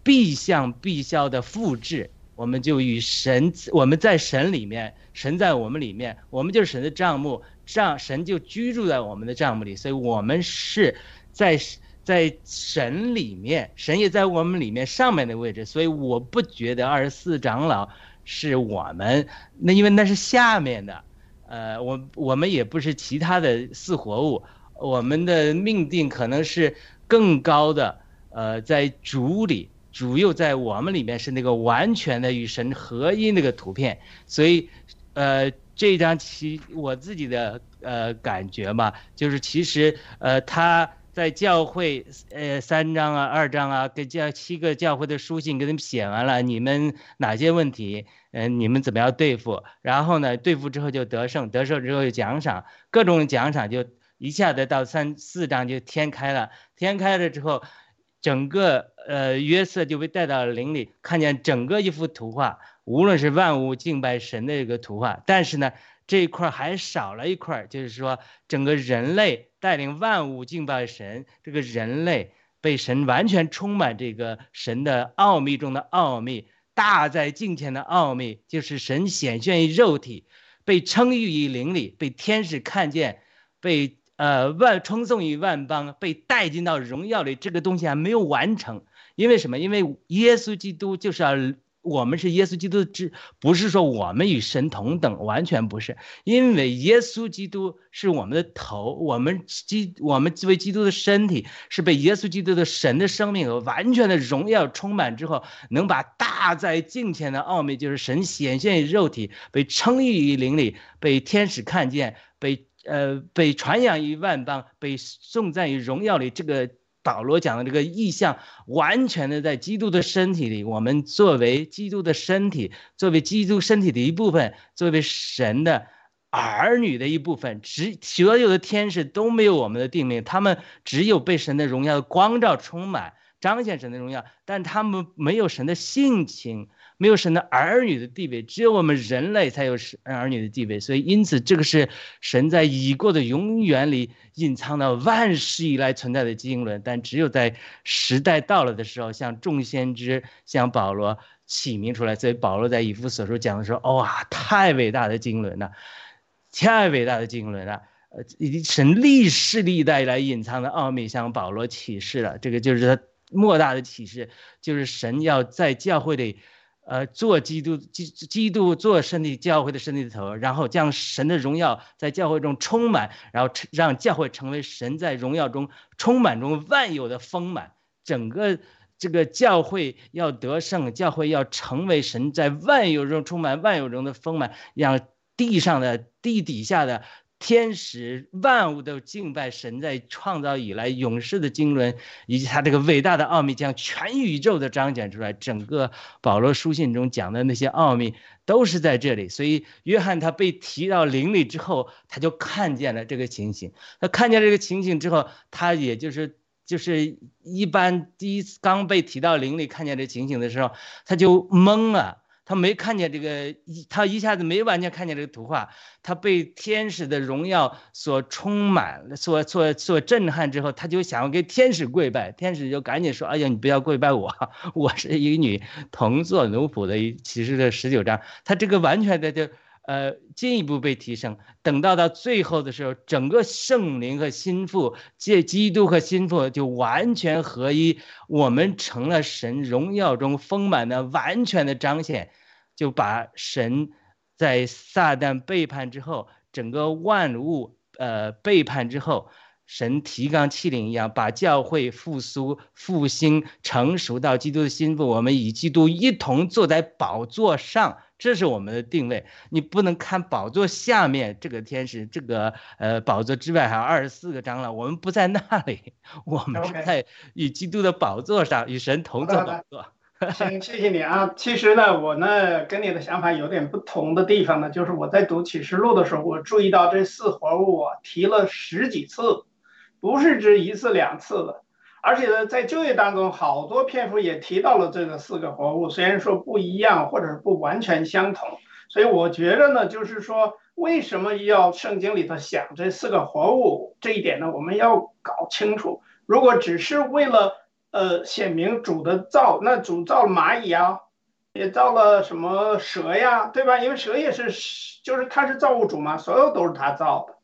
[SPEAKER 6] 必向必消的复制。我们就与神，我们在神里面，神在我们里面，我们就是神的账目。账神就居住在我们的帐目里，所以我们是在在神里面，神也在我们里面上面的位置，所以我不觉得二十四长老是我们，那因为那是下面的，呃，我我们也不是其他的四活物，我们的命定可能是更高的，呃，在主里，主又在我们里面是那个完全的与神合一那个图片，所以，呃。这张其我自己的呃感觉嘛，就是其实呃他在教会呃三章啊二章啊给教七个教会的书信给他们写完了，你们哪些问题嗯你们怎么样对付？然后呢对付之后就得胜，得胜之后有奖赏，各种奖赏就一下子到三四章就天开了，天开了之后，整个呃约瑟就被带到林里，看见整个一幅图画。无论是万物敬拜神的一个图画，但是呢，这一块还少了一块，就是说整个人类带领万物敬拜神，这个人类被神完全充满这个神的奥秘中的奥秘，大在镜前的奥秘，就是神显现于肉体，被称誉于灵里，被天使看见，被呃万称颂于万邦，被带进到荣耀里。这个东西还没有完成，因为什么？因为耶稣基督就是要。我们是耶稣基督之，不是说我们与神同等，完全不是。因为耶稣基督是我们的头，我们基我们作为基督的身体，是被耶稣基督的神的生命和完全的荣耀充满之后，能把大在镜前的奥秘，就是神显现于肉体，被称誉于灵里，被天使看见，被呃被传扬于万邦，被颂赞于荣耀里，这个。保罗讲的这个意象，完全的在基督的身体里。我们作为基督的身体，作为基督身体的一部分，作为神的儿女的一部分，只所有的天使都没有我们的定命，他们只有被神的荣耀的光照充满，彰显神的荣耀，但他们没有神的性情。没有神的儿女的地位，只有我们人类才有神儿女的地位。所以，因此，这个是神在已过的永远里隐藏的万世以来存在的经纶。但只有在时代到了的时候，像众先知、像保罗起名出来。所以，保罗在以弗所书讲的时候，哇，太伟大的经纶了，太伟大的经纶了。呃，神历世历代来隐藏的奥秘，向保罗启示了。这个就是他莫大的启示，就是神要在教会里。呃，做基督基基督做身体教会的身体的头，然后将神的荣耀在教会中充满，然后让教会成为神在荣耀中充满中万有的丰满。整个这个教会要得胜，教会要成为神在万有中充满万有中的丰满，让地上的地底下的。天使万物都敬拜神，在创造以来永世的经纶，以及他这个伟大的奥秘，将全宇宙的彰显出来。整个保罗书信中讲的那些奥秘，都是在这里。所以约翰他被提到灵里之后，他就看见了这个情形。他看见这个情形之后，他也就是就是一般第一次刚被提到灵里看见这情形的时候，他就懵了。他没看见这个，他一下子没完全看见这个图画，他被天使的荣耀所充满，所所所震撼之后，他就想要给天使跪拜，天使就赶紧说：“哎呀，你不要跪拜我，<laughs> 我是一个女同做奴仆的。”其实这十九章，他这个完全的就。呃，进一步被提升。等到到最后的时候，整个圣灵和心腹，借基督和心腹就完全合一，我们成了神荣耀中丰满的完全的彰显，就把神在撒旦背叛之后，整个万物呃背叛之后，神提纲挈领一样，把教会复苏、复兴、成熟到基督的心腹，我们与基督一同坐在宝座上。这是我们的定位，你不能看宝座下面这个天使，这个呃宝座之外还有二十四个长老，我们不在那里，<laughs> 我们是在与基督的宝座上，与神同坐宝座。
[SPEAKER 3] 行，谢谢你啊。其实呢，我呢跟你的想法有点不同的地方呢，就是我在读启示录的时候，我注意到这四活物啊提了十几次，不是只一次两次的。而且呢，在就业当中，好多篇幅也提到了这个四个活物，虽然说不一样或者是不完全相同，所以我觉得呢，就是说为什么要圣经里头想这四个活物这一点呢？我们要搞清楚。如果只是为了呃显明主的造，那主造蚂蚁啊，也造了什么蛇呀，对吧？因为蛇也是，就是它是造物主嘛，所有都是他造的。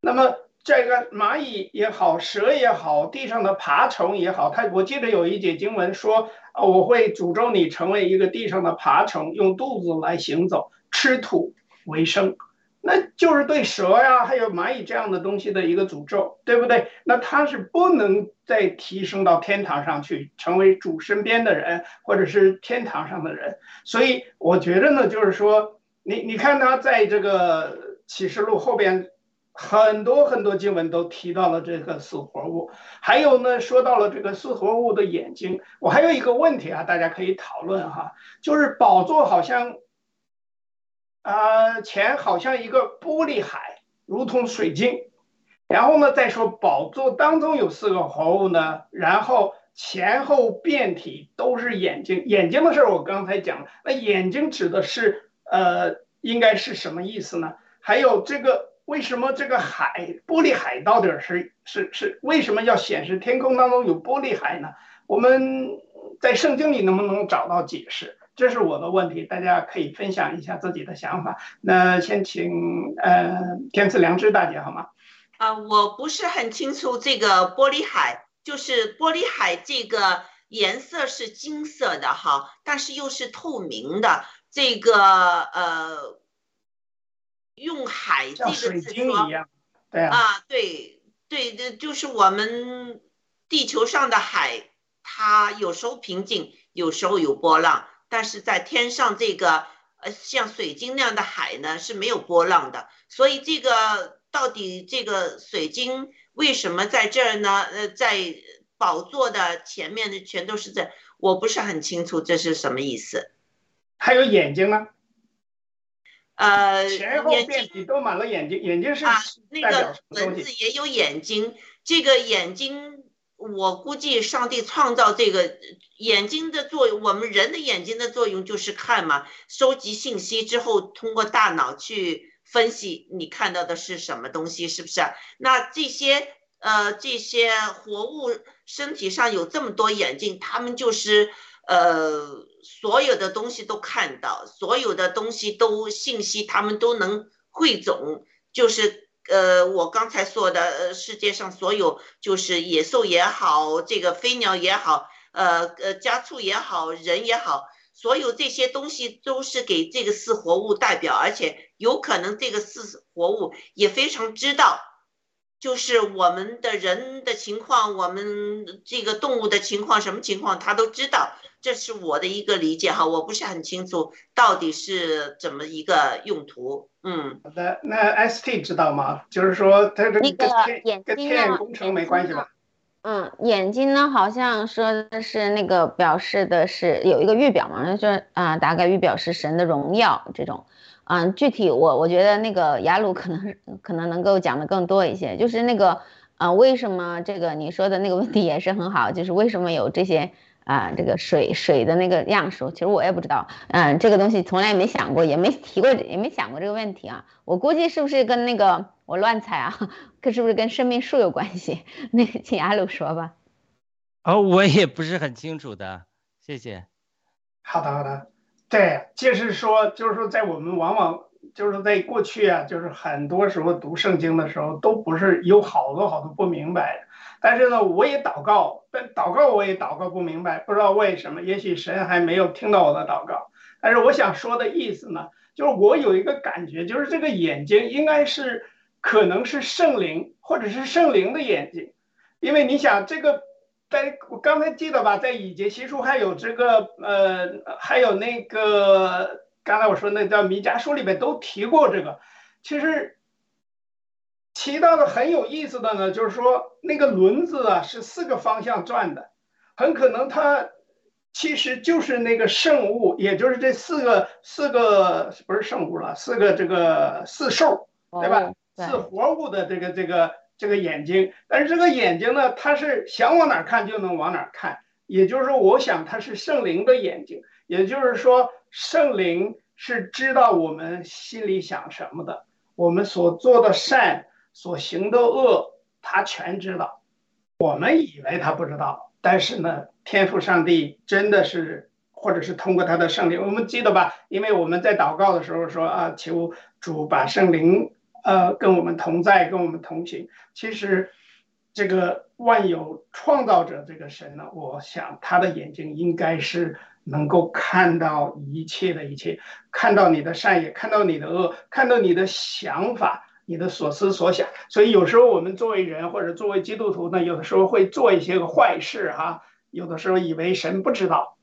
[SPEAKER 3] 那么。这个蚂蚁也好，蛇也好，地上的爬虫也好，他我记得有一节经文说，啊，我会诅咒你成为一个地上的爬虫，用肚子来行走，吃土为生，那就是对蛇呀，还有蚂蚁这样的东西的一个诅咒，对不对？那他是不能再提升到天堂上去，成为主身边的人，或者是天堂上的人。所以我觉得呢，就是说，你你看他在这个启示录后边。很多很多经文都提到了这个四活物，还有呢，说到了这个四活物的眼睛。我还有一个问题啊，大家可以讨论哈，就是宝座好像，啊，前好像一个玻璃海，如同水晶。然后呢，再说宝座当中有四个活物呢，然后前后遍体都是眼睛。眼睛的事儿我刚才讲了，那眼睛指的是呃，应该是什么意思呢？还有这个。为什么这个海玻璃海到底是是是为什么要显示天空当中有玻璃海呢？我们在圣经里能不能找到解释？这是我的问题，大家可以分享一下自己的想法。那先请呃天赐良知大姐好吗？
[SPEAKER 4] 啊，我不是很清楚这个玻璃海，就是玻璃海这个颜色是金色的哈，但是又是透明的。这个呃，用海这个字说，
[SPEAKER 3] 对啊，
[SPEAKER 4] 啊对对对，就是我们地球上的海，它有时候平静，有时候有波浪。但是在天上这个呃像水晶那样的海呢是没有波浪的，所以这个到底这个水晶为什么在这儿呢？呃，在宝座的前面的全都是这，我不是很清楚这是什么意思。
[SPEAKER 3] 还有眼睛呢？
[SPEAKER 4] 呃，
[SPEAKER 3] 前后都满了眼睛，眼睛是
[SPEAKER 4] 啊，那个文字也有眼睛，这个眼睛。我估计上帝创造这个眼睛的作用，我们人的眼睛的作用就是看嘛，收集信息之后，通过大脑去分析你看到的是什么东西，是不是？那这些呃这些活物身体上有这么多眼睛，他们就是呃所有的东西都看到，所有的东西都信息他们都能汇总，就是。呃，我刚才说的，呃，世界上所有就是野兽也好，这个飞鸟也好，呃呃，家畜也好，人也好，所有这些东西都是给这个四活物代表，而且有可能这个四活物也非常知道，就是我们的人的情况，我们这个动物的情况，什么情况，他都知道。这是我的一个理解哈，我不是很清楚到底是怎么一个用途。嗯，
[SPEAKER 3] 好的，那 ST 知道吗？就是说它这个
[SPEAKER 5] 那个眼
[SPEAKER 3] 跟
[SPEAKER 5] 睛
[SPEAKER 3] 天眼工程没关系吧？
[SPEAKER 5] 嗯，眼睛呢，好像说的是那个表示的是有一个预表嘛，就是啊，大概预表是神的荣耀这种。嗯，具体我我觉得那个雅鲁可能可能能够讲的更多一些，就是那个啊，为什么这个你说的那个问题也是很好，就是为什么有这些。啊，这个水水的那个样数，其实我也不知道，嗯，这个东西从来也没想过，也没提过，也没想过这个问题啊。我估计是不是跟那个我乱猜啊？跟是不是跟生命树有关系？那个请雅鲁说吧。
[SPEAKER 6] 哦，我也不是很清楚的，谢谢。
[SPEAKER 3] 好的，好的。对，就是说，就是说，在我们往往就是在过去啊，就是很多时候读圣经的时候，都不是有好多好多不明白的。但是呢，我也祷告，但祷告我也祷告不明白，不知道为什么，也许神还没有听到我的祷告。但是我想说的意思呢，就是我有一个感觉，就是这个眼睛应该是可能是圣灵，或者是圣灵的眼睛，因为你想这个，在我刚才记得吧，在以节新书还有这个呃，还有那个刚才我说那叫弥迦书里面都提过这个，其实。提到的很有意思的呢，就是说那个轮子啊是四个方向转的，很可能它其实就是那个圣物，也就是这四个四个不是圣物了，四个这个四兽，对吧？四活物的这个这个这个眼睛，但是这个眼睛呢，它是想往哪看就能往哪看，也就是说，我想它是圣灵的眼睛，也就是说，圣灵是知道我们心里想什么的，我们所做的善。所行的恶，他全知道。我们以为他不知道，但是呢，天赋上帝真的是，或者是通过他的圣灵，我们记得吧？因为我们在祷告的时候说啊，求主把圣灵呃跟我们同在，跟我们同行。其实，这个万有创造者这个神呢，我想他的眼睛应该是能够看到一切的一切，看到你的善，也看到你的恶，看到你的想法。你的所思所想，所以有时候我们作为人或者作为基督徒呢，有的时候会做一些个坏事哈。有的时候以为神不知道，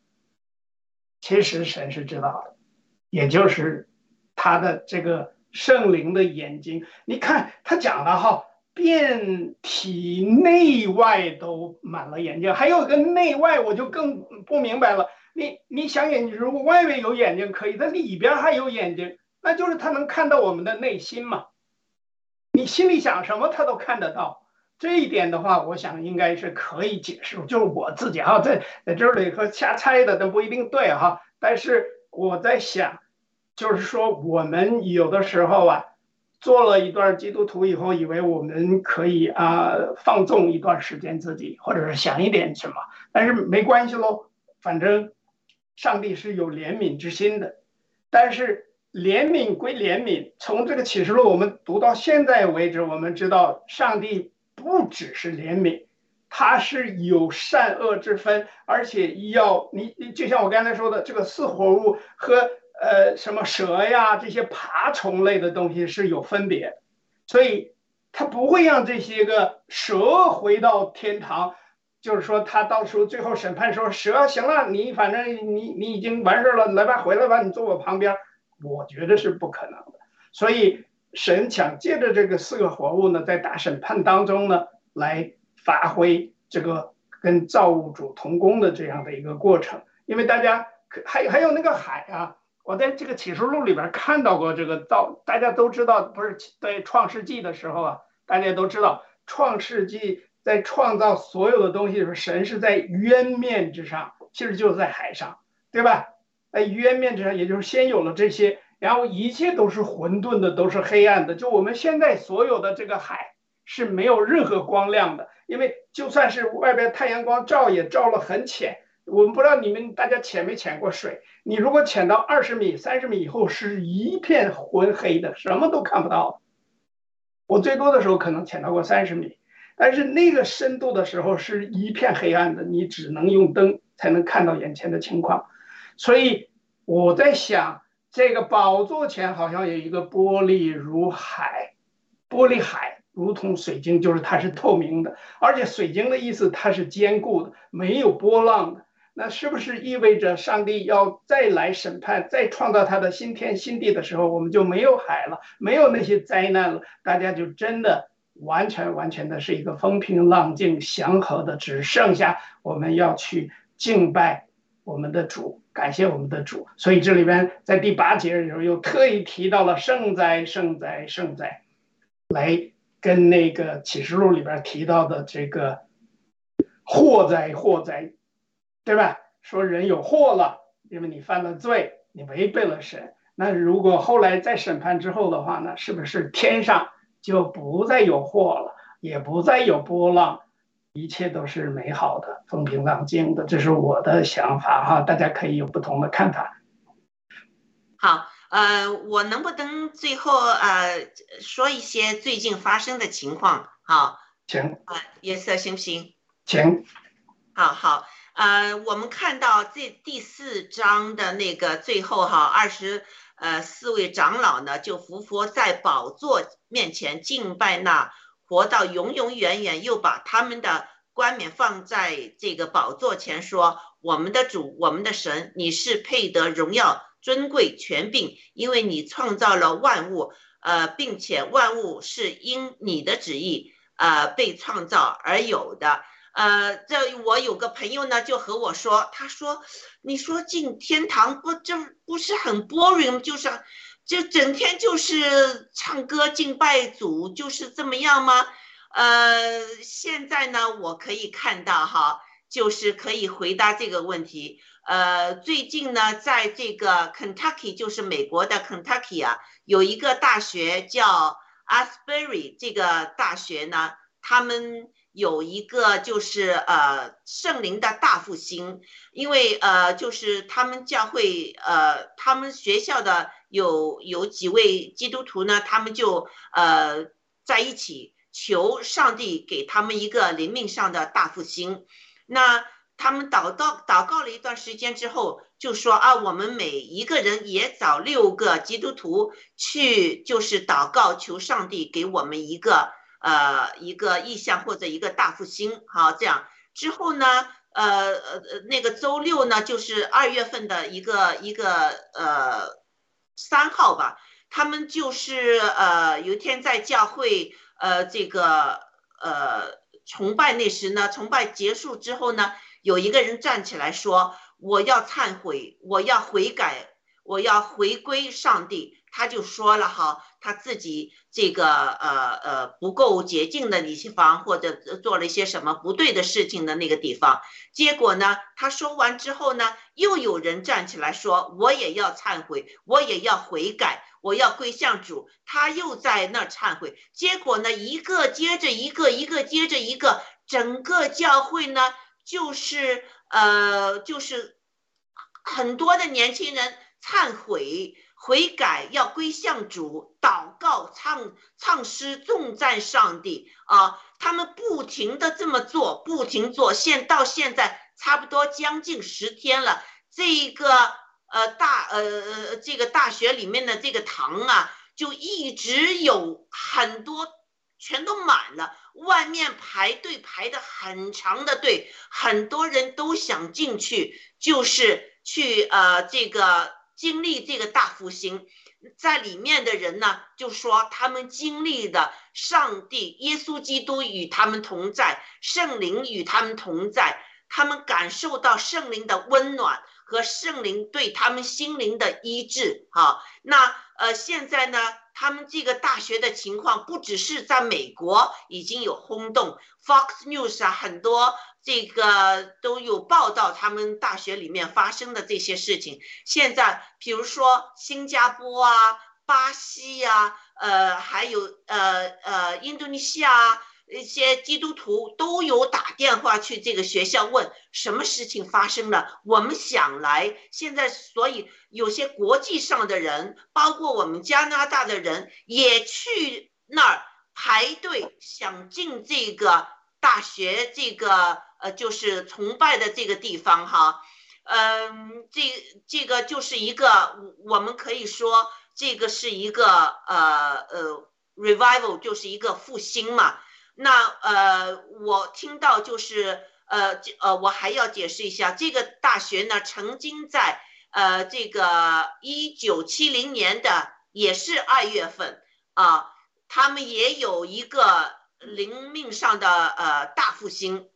[SPEAKER 3] 其实神是知道的，也就是他的这个圣灵的眼睛。你看他讲了哈，遍体内外都满了眼睛，还有一个内外，我就更不明白了。你你想眼睛，如果外面有眼睛可以，它里边还有眼睛，那就是他能看到我们的内心嘛。你心里想什么，他都看得到。这一点的话，我想应该是可以解释。就是我自己哈，在在这里和瞎猜的都不一定对哈。但是我在想，就是说我们有的时候啊，做了一段基督徒以后，以为我们可以啊放纵一段时间自己，或者是想一点什么，但是没关系喽，反正上帝是有怜悯之心的。但是怜悯归怜悯，从这个启示录我们读到现在为止，我们知道上帝不只是怜悯，他是有善恶之分，而且要你你就像我刚才说的，这个四活物和。呃，什么蛇呀，这些爬虫类的东西是有分别，所以他不会让这些个蛇回到天堂，就是说他到时候最后审判说蛇行了，你反正你你已经完事了，来吧，回来吧，你坐我旁边，我觉得是不可能的。所以神想借着这个四个活物呢，在大审判当中呢，来发挥这个跟造物主同工的这样的一个过程，因为大家还还有那个海啊。我在这个启示录里边看到过这个造，大家都知道，不是在创世纪的时候啊，大家都知道，创世纪在创造所有的东西的时候，神是在渊面之上，其实就是在海上，对吧？在渊面之上，也就是先有了这些，然后一切都是混沌的，都是黑暗的。就我们现在所有的这个海是没有任何光亮的，因为就算是外边太阳光照，也照了很浅。我们不知道你们大家潜没潜过水？你如果潜到二十米、三十米以后，是一片昏黑的，什么都看不到。我最多的时候可能潜到过三十米，但是那个深度的时候是一片黑暗的，你只能用灯才能看到眼前的情况。所以我在想，这个宝座前好像有一个玻璃如海，玻璃海如同水晶，就是它是透明的，而且水晶的意思它是坚固的，没有波浪的。那是不是意味着上帝要再来审判、再创造他的新天新地的时候，我们就没有海了，没有那些灾难了？大家就真的完全完全的是一个风平浪静、祥和的，只剩下我们要去敬拜我们的主，感谢我们的主。所以这里边在第八节的时候又特意提到了圣哉、圣哉、圣哉，来跟那个启示录里边提到的这个祸哉、祸哉。对吧？说人有祸了，因为你犯了罪，你违背了神。那如果后来在审判之后的话呢？是不是天上就不再有祸了，也不再有波浪，一切都是美好的、风平浪静的？这是我的想法哈，大家可以有不同的看法。
[SPEAKER 4] 好，呃，我能不能最后呃说一些最近发生的情况？好，
[SPEAKER 3] 请
[SPEAKER 4] 啊，颜色行不行？
[SPEAKER 3] 请，
[SPEAKER 4] 好好。呃，我们看到这第四章的那个最后哈，二十呃四位长老呢就伏佛在宝座面前敬拜那活到永永远远，又把他们的冠冕放在这个宝座前，说：“我们的主，我们的神，你是配得荣耀、尊贵、权柄，因为你创造了万物，呃，并且万物是因你的旨意呃被创造而有的。”呃，这我有个朋友呢，就和我说，他说，你说进天堂不就不是很 boring，就是就整天就是唱歌敬拜主，就是这么样吗？呃，现在呢，我可以看到哈，就是可以回答这个问题。呃，最近呢，在这个 Kentucky，就是美国的 Kentucky 啊，有一个大学叫 Asbury，这个大学呢，他们。有一个就是呃圣灵的大复兴，因为呃就是他们教会呃他们学校的有有几位基督徒呢，他们就呃在一起求上帝给他们一个灵命上的大复兴。那他们祷告祷告了一段时间之后，就说啊，我们每一个人也找六个基督徒去，就是祷告求上帝给我们一个。呃，一个意向或者一个大复兴，好，这样之后呢，呃呃那个周六呢，就是二月份的一个一个呃三号吧，他们就是呃有一天在教会呃这个呃崇拜那时呢，崇拜结束之后呢，有一个人站起来说，我要忏悔，我要悔改，我要回归上帝。他就说了哈，他自己这个呃呃不够洁净的地方，或者做了一些什么不对的事情的那个地方。结果呢，他说完之后呢，又有人站起来说，我也要忏悔，我也要悔改，我要归向主。他又在那忏悔，结果呢，一个接着一个，一个接着一个，整个教会呢，就是呃，就是很多的年轻人忏悔。悔改要归向主，祷告、唱唱诗、颂赞上帝啊！他们不停的这么做，不停做，现到现在差不多将近十天了。这一个呃大呃呃这个大学里面的这个堂啊，就一直有很多，全都满了，外面排队排的很长的队，很多人都想进去，就是去呃这个。经历这个大复兴，在里面的人呢，就说他们经历的上帝、耶稣基督与他们同在，圣灵与他们同在，他们感受到圣灵的温暖和圣灵对他们心灵的医治。好，那呃，现在呢，他们这个大学的情况不只是在美国已经有轰动，Fox News 啊，很多。这个都有报道，他们大学里面发生的这些事情。现在，比如说新加坡啊、巴西呀，呃，还有呃呃印度尼西亚一些基督徒都有打电话去这个学校问什么事情发生了。我们想来，现在所以有些国际上的人，包括我们加拿大的人，也去那儿排队想进这个大学这个。呃，就是崇拜的这个地方哈，嗯，这这个就是一个，我们可以说这个是一个呃呃 revival，就是一个复兴嘛。那呃，我听到就是呃呃，我还要解释一下，这个大学呢，曾经在呃这个一九七零年的也是二月份啊，他们也有一个灵命上的呃大复兴。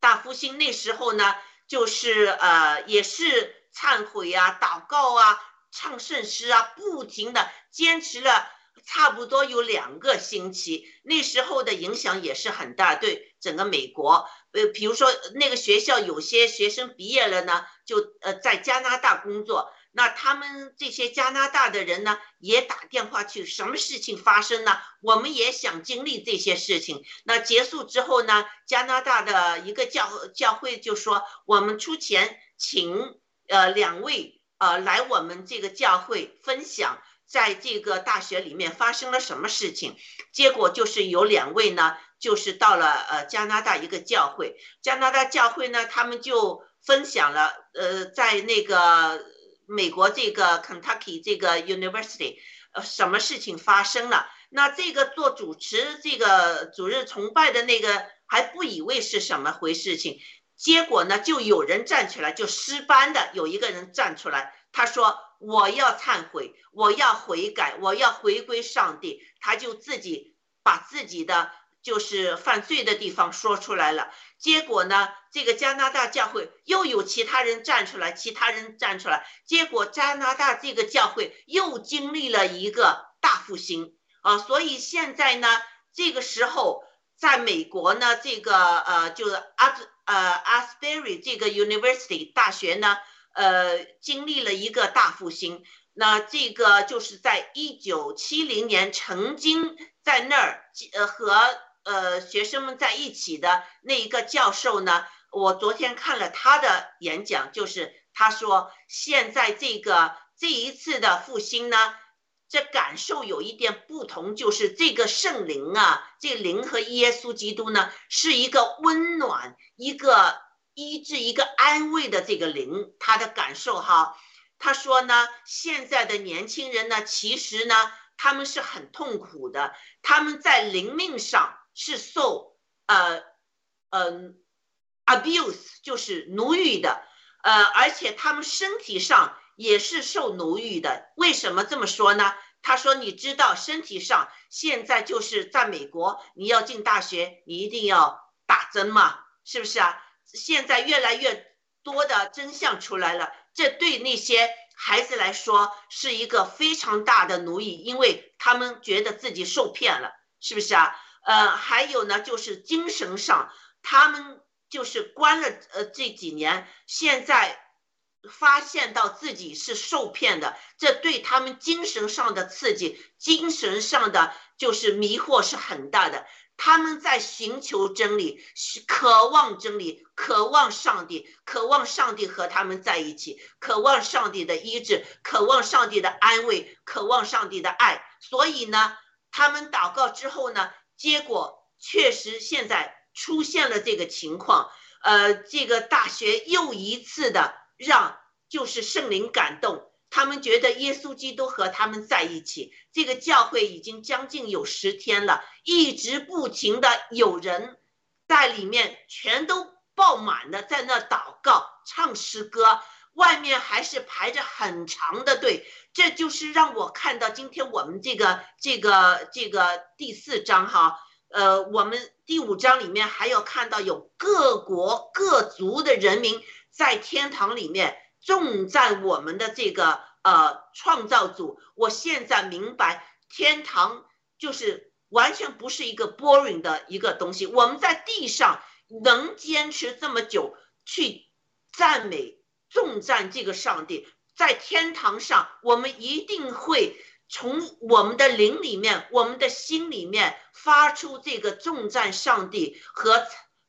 [SPEAKER 4] 大复兴那时候呢，就是呃，也是忏悔啊、祷告啊、唱圣诗啊，不停的坚持了差不多有两个星期。那时候的影响也是很大，对整个美国。呃，比如说那个学校有些学生毕业了呢，就呃在加拿大工作。那他们这些加拿大的人呢，也打电话去，什么事情发生呢？我们也想经历这些事情。那结束之后呢，加拿大的一个教教会就说，我们出钱请呃两位呃来我们这个教会分享，在这个大学里面发生了什么事情。结果就是有两位呢，就是到了呃加拿大一个教会，加拿大教会呢，他们就分享了呃在那个。美国这个 Kentucky 这个 University，呃，什么事情发生了？那这个做主持这个主日崇拜的那个还不以为是什么回事情，结果呢，就有人站起来，就诗班的有一个人站出来，他说我要忏悔，我要悔改，我要回归上帝，他就自己把自己的。就是犯罪的地方说出来了，结果呢，这个加拿大教会又有其他人站出来，其他人站出来，结果加拿大这个教会又经历了一个大复兴啊！所以现在呢，这个时候在美国呢，这个呃，就是阿呃阿斯贝瑞这个 University 大学呢，呃，经历了一个大复兴。那这个就是在一九七零年曾经在那儿呃和。呃，学生们在一起的那一个教授呢，我昨天看了他的演讲，就是他说现在这个这一次的复兴呢，这感受有一点不同，就是这个圣灵啊，这灵和耶稣基督呢，是一个温暖、一个医治、一个安慰的这个灵，他的感受哈。他说呢，现在的年轻人呢，其实呢，他们是很痛苦的，他们在灵命上。是受呃嗯 abuse 就是奴役的，呃，而且他们身体上也是受奴役的。为什么这么说呢？他说：“你知道身体上现在就是在美国，你要进大学，你一定要打针嘛，是不是啊？现在越来越多的真相出来了，这对那些孩子来说是一个非常大的奴役，因为他们觉得自己受骗了，是不是啊？”呃，还有呢，就是精神上，他们就是关了呃这几年，现在发现到自己是受骗的，这对他们精神上的刺激、精神上的就是迷惑是很大的。他们在寻求真理，渴望真理，渴望上帝，渴望上帝和他们在一起，渴望上帝的医治，渴望上帝的安慰，渴望上帝的爱。所以呢，他们祷告之后呢，结果确实现在出现了这个情况。呃，这个大学又一次的让就是圣灵感动。他们觉得耶稣基督和他们在一起，这个教会已经将近有十天了，一直不停的有人在里面，全都爆满的在那祷告、唱诗歌，外面还是排着很长的队。这就是让我看到今天我们这个这个这个第四章哈，呃，我们第五章里面还要看到有各国各族的人民在天堂里面。重在我们的这个呃创造主，我现在明白，天堂就是完全不是一个 boring 的一个东西。我们在地上能坚持这么久去赞美、重赞这个上帝，在天堂上，我们一定会从我们的灵里面、我们的心里面发出这个重赞上帝和。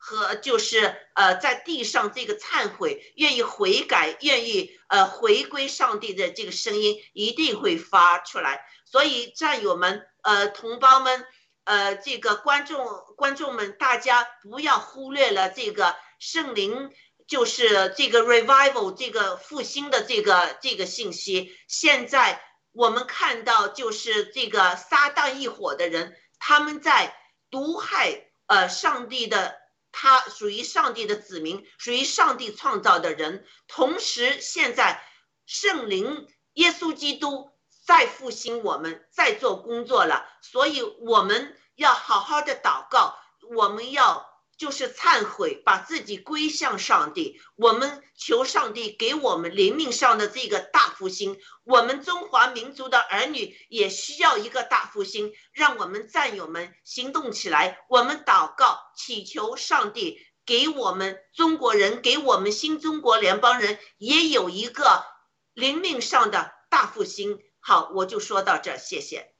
[SPEAKER 4] 和就是呃，在地上这个忏悔、愿意悔改、愿意呃回归上帝的这个声音一定会发出来。所以战友们、呃同胞们、呃这个观众观众们，大家不要忽略了这个圣灵，就是这个 revival 这个复兴的这个这个信息。现在我们看到，就是这个撒旦一伙的人，他们在毒害呃上帝的。他属于上帝的子民，属于上帝创造的人。同时，现在圣灵耶稣基督在复兴我们，在做工作了，所以我们要好好的祷告，我们要。就是忏悔，把自己归向上帝。我们求上帝给我们灵命上的这个大复兴。我们中华民族的儿女也需要一个大复兴。让我们战友们行动起来，我们祷告，祈求上帝给我们中国人，给我们新中国联邦人也有一个灵命上的大复兴。好，我就说到这，谢谢。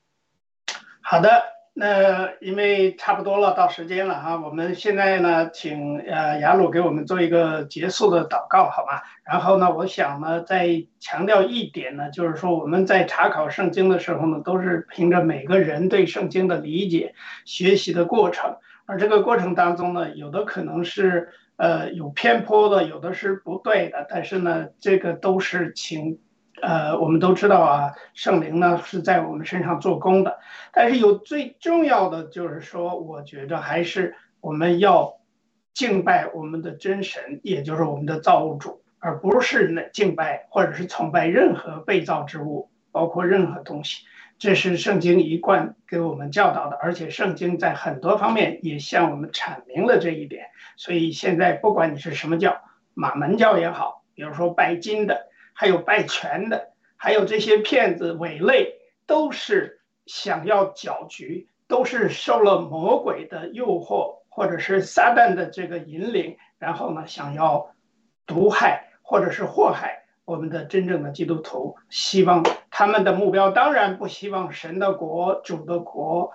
[SPEAKER 3] 好的。那因为差不多了，到时间了哈，我们现在呢，请呃雅鲁给我们做一个结束的祷告，好吗？然后呢，我想呢，再强调一点呢，就是说我们在查考圣经的时候呢，都是凭着每个人对圣经的理解、学习的过程，而这个过程当中呢，有的可能是呃有偏颇的，有的是不对的，但是呢，这个都是请。呃，我们都知道啊，圣灵呢是在我们身上做工的，但是有最重要的就是说，我觉得还是我们要敬拜我们的真神，也就是我们的造物主，而不是那敬拜或者是崇拜任何被造之物，包括任何东西。这是圣经一贯给我们教导的，而且圣经在很多方面也向我们阐明了这一点。所以现在不管你是什么教，马门教也好，比如说拜金的。还有拜权的，还有这些骗子伪类，都是想要搅局，都是受了魔鬼的诱惑，或者是撒旦的这个引领，然后呢，想要毒害或者是祸害我们的真正的基督徒。希望他们的目标当然不希望神的国、主的国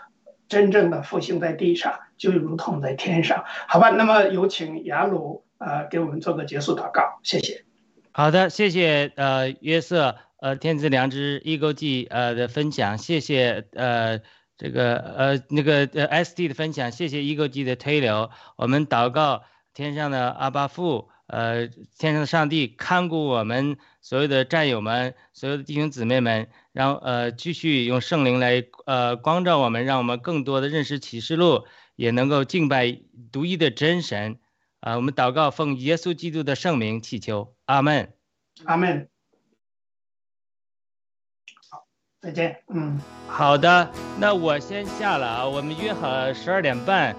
[SPEAKER 3] 真正的复兴在地上，就如同在天上。好吧，那么有请雅鲁呃给我们做个结束祷告，谢谢。
[SPEAKER 6] 好的，谢谢呃约瑟呃天赐良知易购记呃的分享，谢谢呃这个呃那个呃 S D 的分享，谢谢易购记的推流。我们祷告天上的阿巴父，呃天上的上帝看顾我们所有的战友们，所有的弟兄姊妹们，让呃继续用圣灵来呃光照我们，让我们更多的认识启示录，也能够敬拜独一的真神。啊，我们祷告，奉耶稣基督的圣名祈求，阿门，
[SPEAKER 3] 阿门。好，再见。嗯，
[SPEAKER 6] 好的，那我先下了啊，我们约好十二点半。